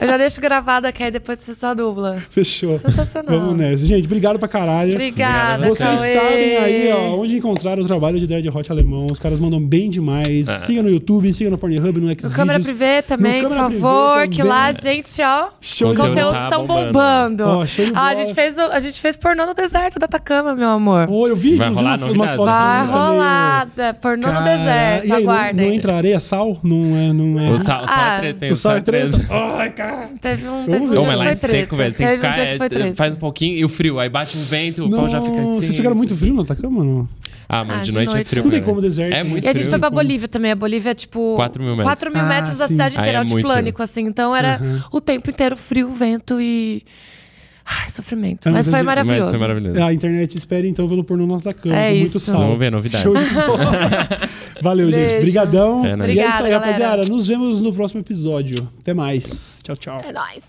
B: Eu já deixo gravado aqui, aí depois você só dubla.
A: Fechou.
B: Sensacional.
A: Vamos nessa. Gente, obrigado pra caralho.
B: Obrigada,
A: Vocês
B: Cauê.
A: sabem aí, ó, onde encontrar o trabalho de Dead Hot Alemão. Os caras mandam bem demais. Siga no YouTube, siga no Pornhub, no
B: No
A: Xvideos.
B: câmera privê também,
A: No
B: por favor, que
A: também.
B: Lá, gente, ó,
A: Show
B: os conteúdos
C: tá
B: estão
C: bombando.
B: bombando.
A: Ó,
B: Ah, a gente fez, a gente fez pornô no deserto da Atacama, meu amor.
A: Oh, eu vi,
C: Vai rolar
A: umas fotos
B: Vai rolar, é, pornô no
A: Cara,
B: deserto,
A: e aí, não-
B: aguardem.
A: Não, entra areia, sal? Não é, não é.
C: O sal, o sal
B: Ah,
C: é treta, hein?
A: O sal é treta? Ai, cara.
B: Teve um, teve um dia que
C: mas lá
B: foi
C: é
B: treta.
C: seco, velho. Tem que
B: Teve um
C: ficar.
B: dia que foi
C: é,
B: treta.
C: faz um pouquinho e o frio. Aí bate um vento, o pau já fica assim.
A: Vocês pegaram muito frio no Atacama, não?
C: Ah, mano,
B: Ah,
C: de
B: de
C: noite, é
B: noite
C: frio.
A: Não tem como deserto,
C: É
A: né?
C: muito
B: E a gente
C: frio.
B: foi pra Bolívia também. A Bolívia é tipo.
C: 4 mil metros.
B: 4 mil
A: Ah,
B: metros da
A: sim.
B: cidade
C: Aí
B: inteira,
C: é muito
B: altiplânico, assim. Então era o tempo inteiro frio, vento e. Ai, sofrimento.
A: Ah,
B: Mas
A: mas
B: foi
A: gente-
B: maravilhoso.
C: Mas foi maravilhoso.
A: A internet espera então pelo pornô no Atacama.
B: É
A: muito
B: isso.
A: sal.
C: Vamos ver novidades.
A: Show de bola. <laughs> Valeu, gente.
B: Beijo.
A: Brigadão.
C: É, né?
A: E é isso aí,
B: Obrigada, galera.
A: rapaziada. Nos vemos no próximo episódio. Até mais. Tchau, tchau.
B: É nóis.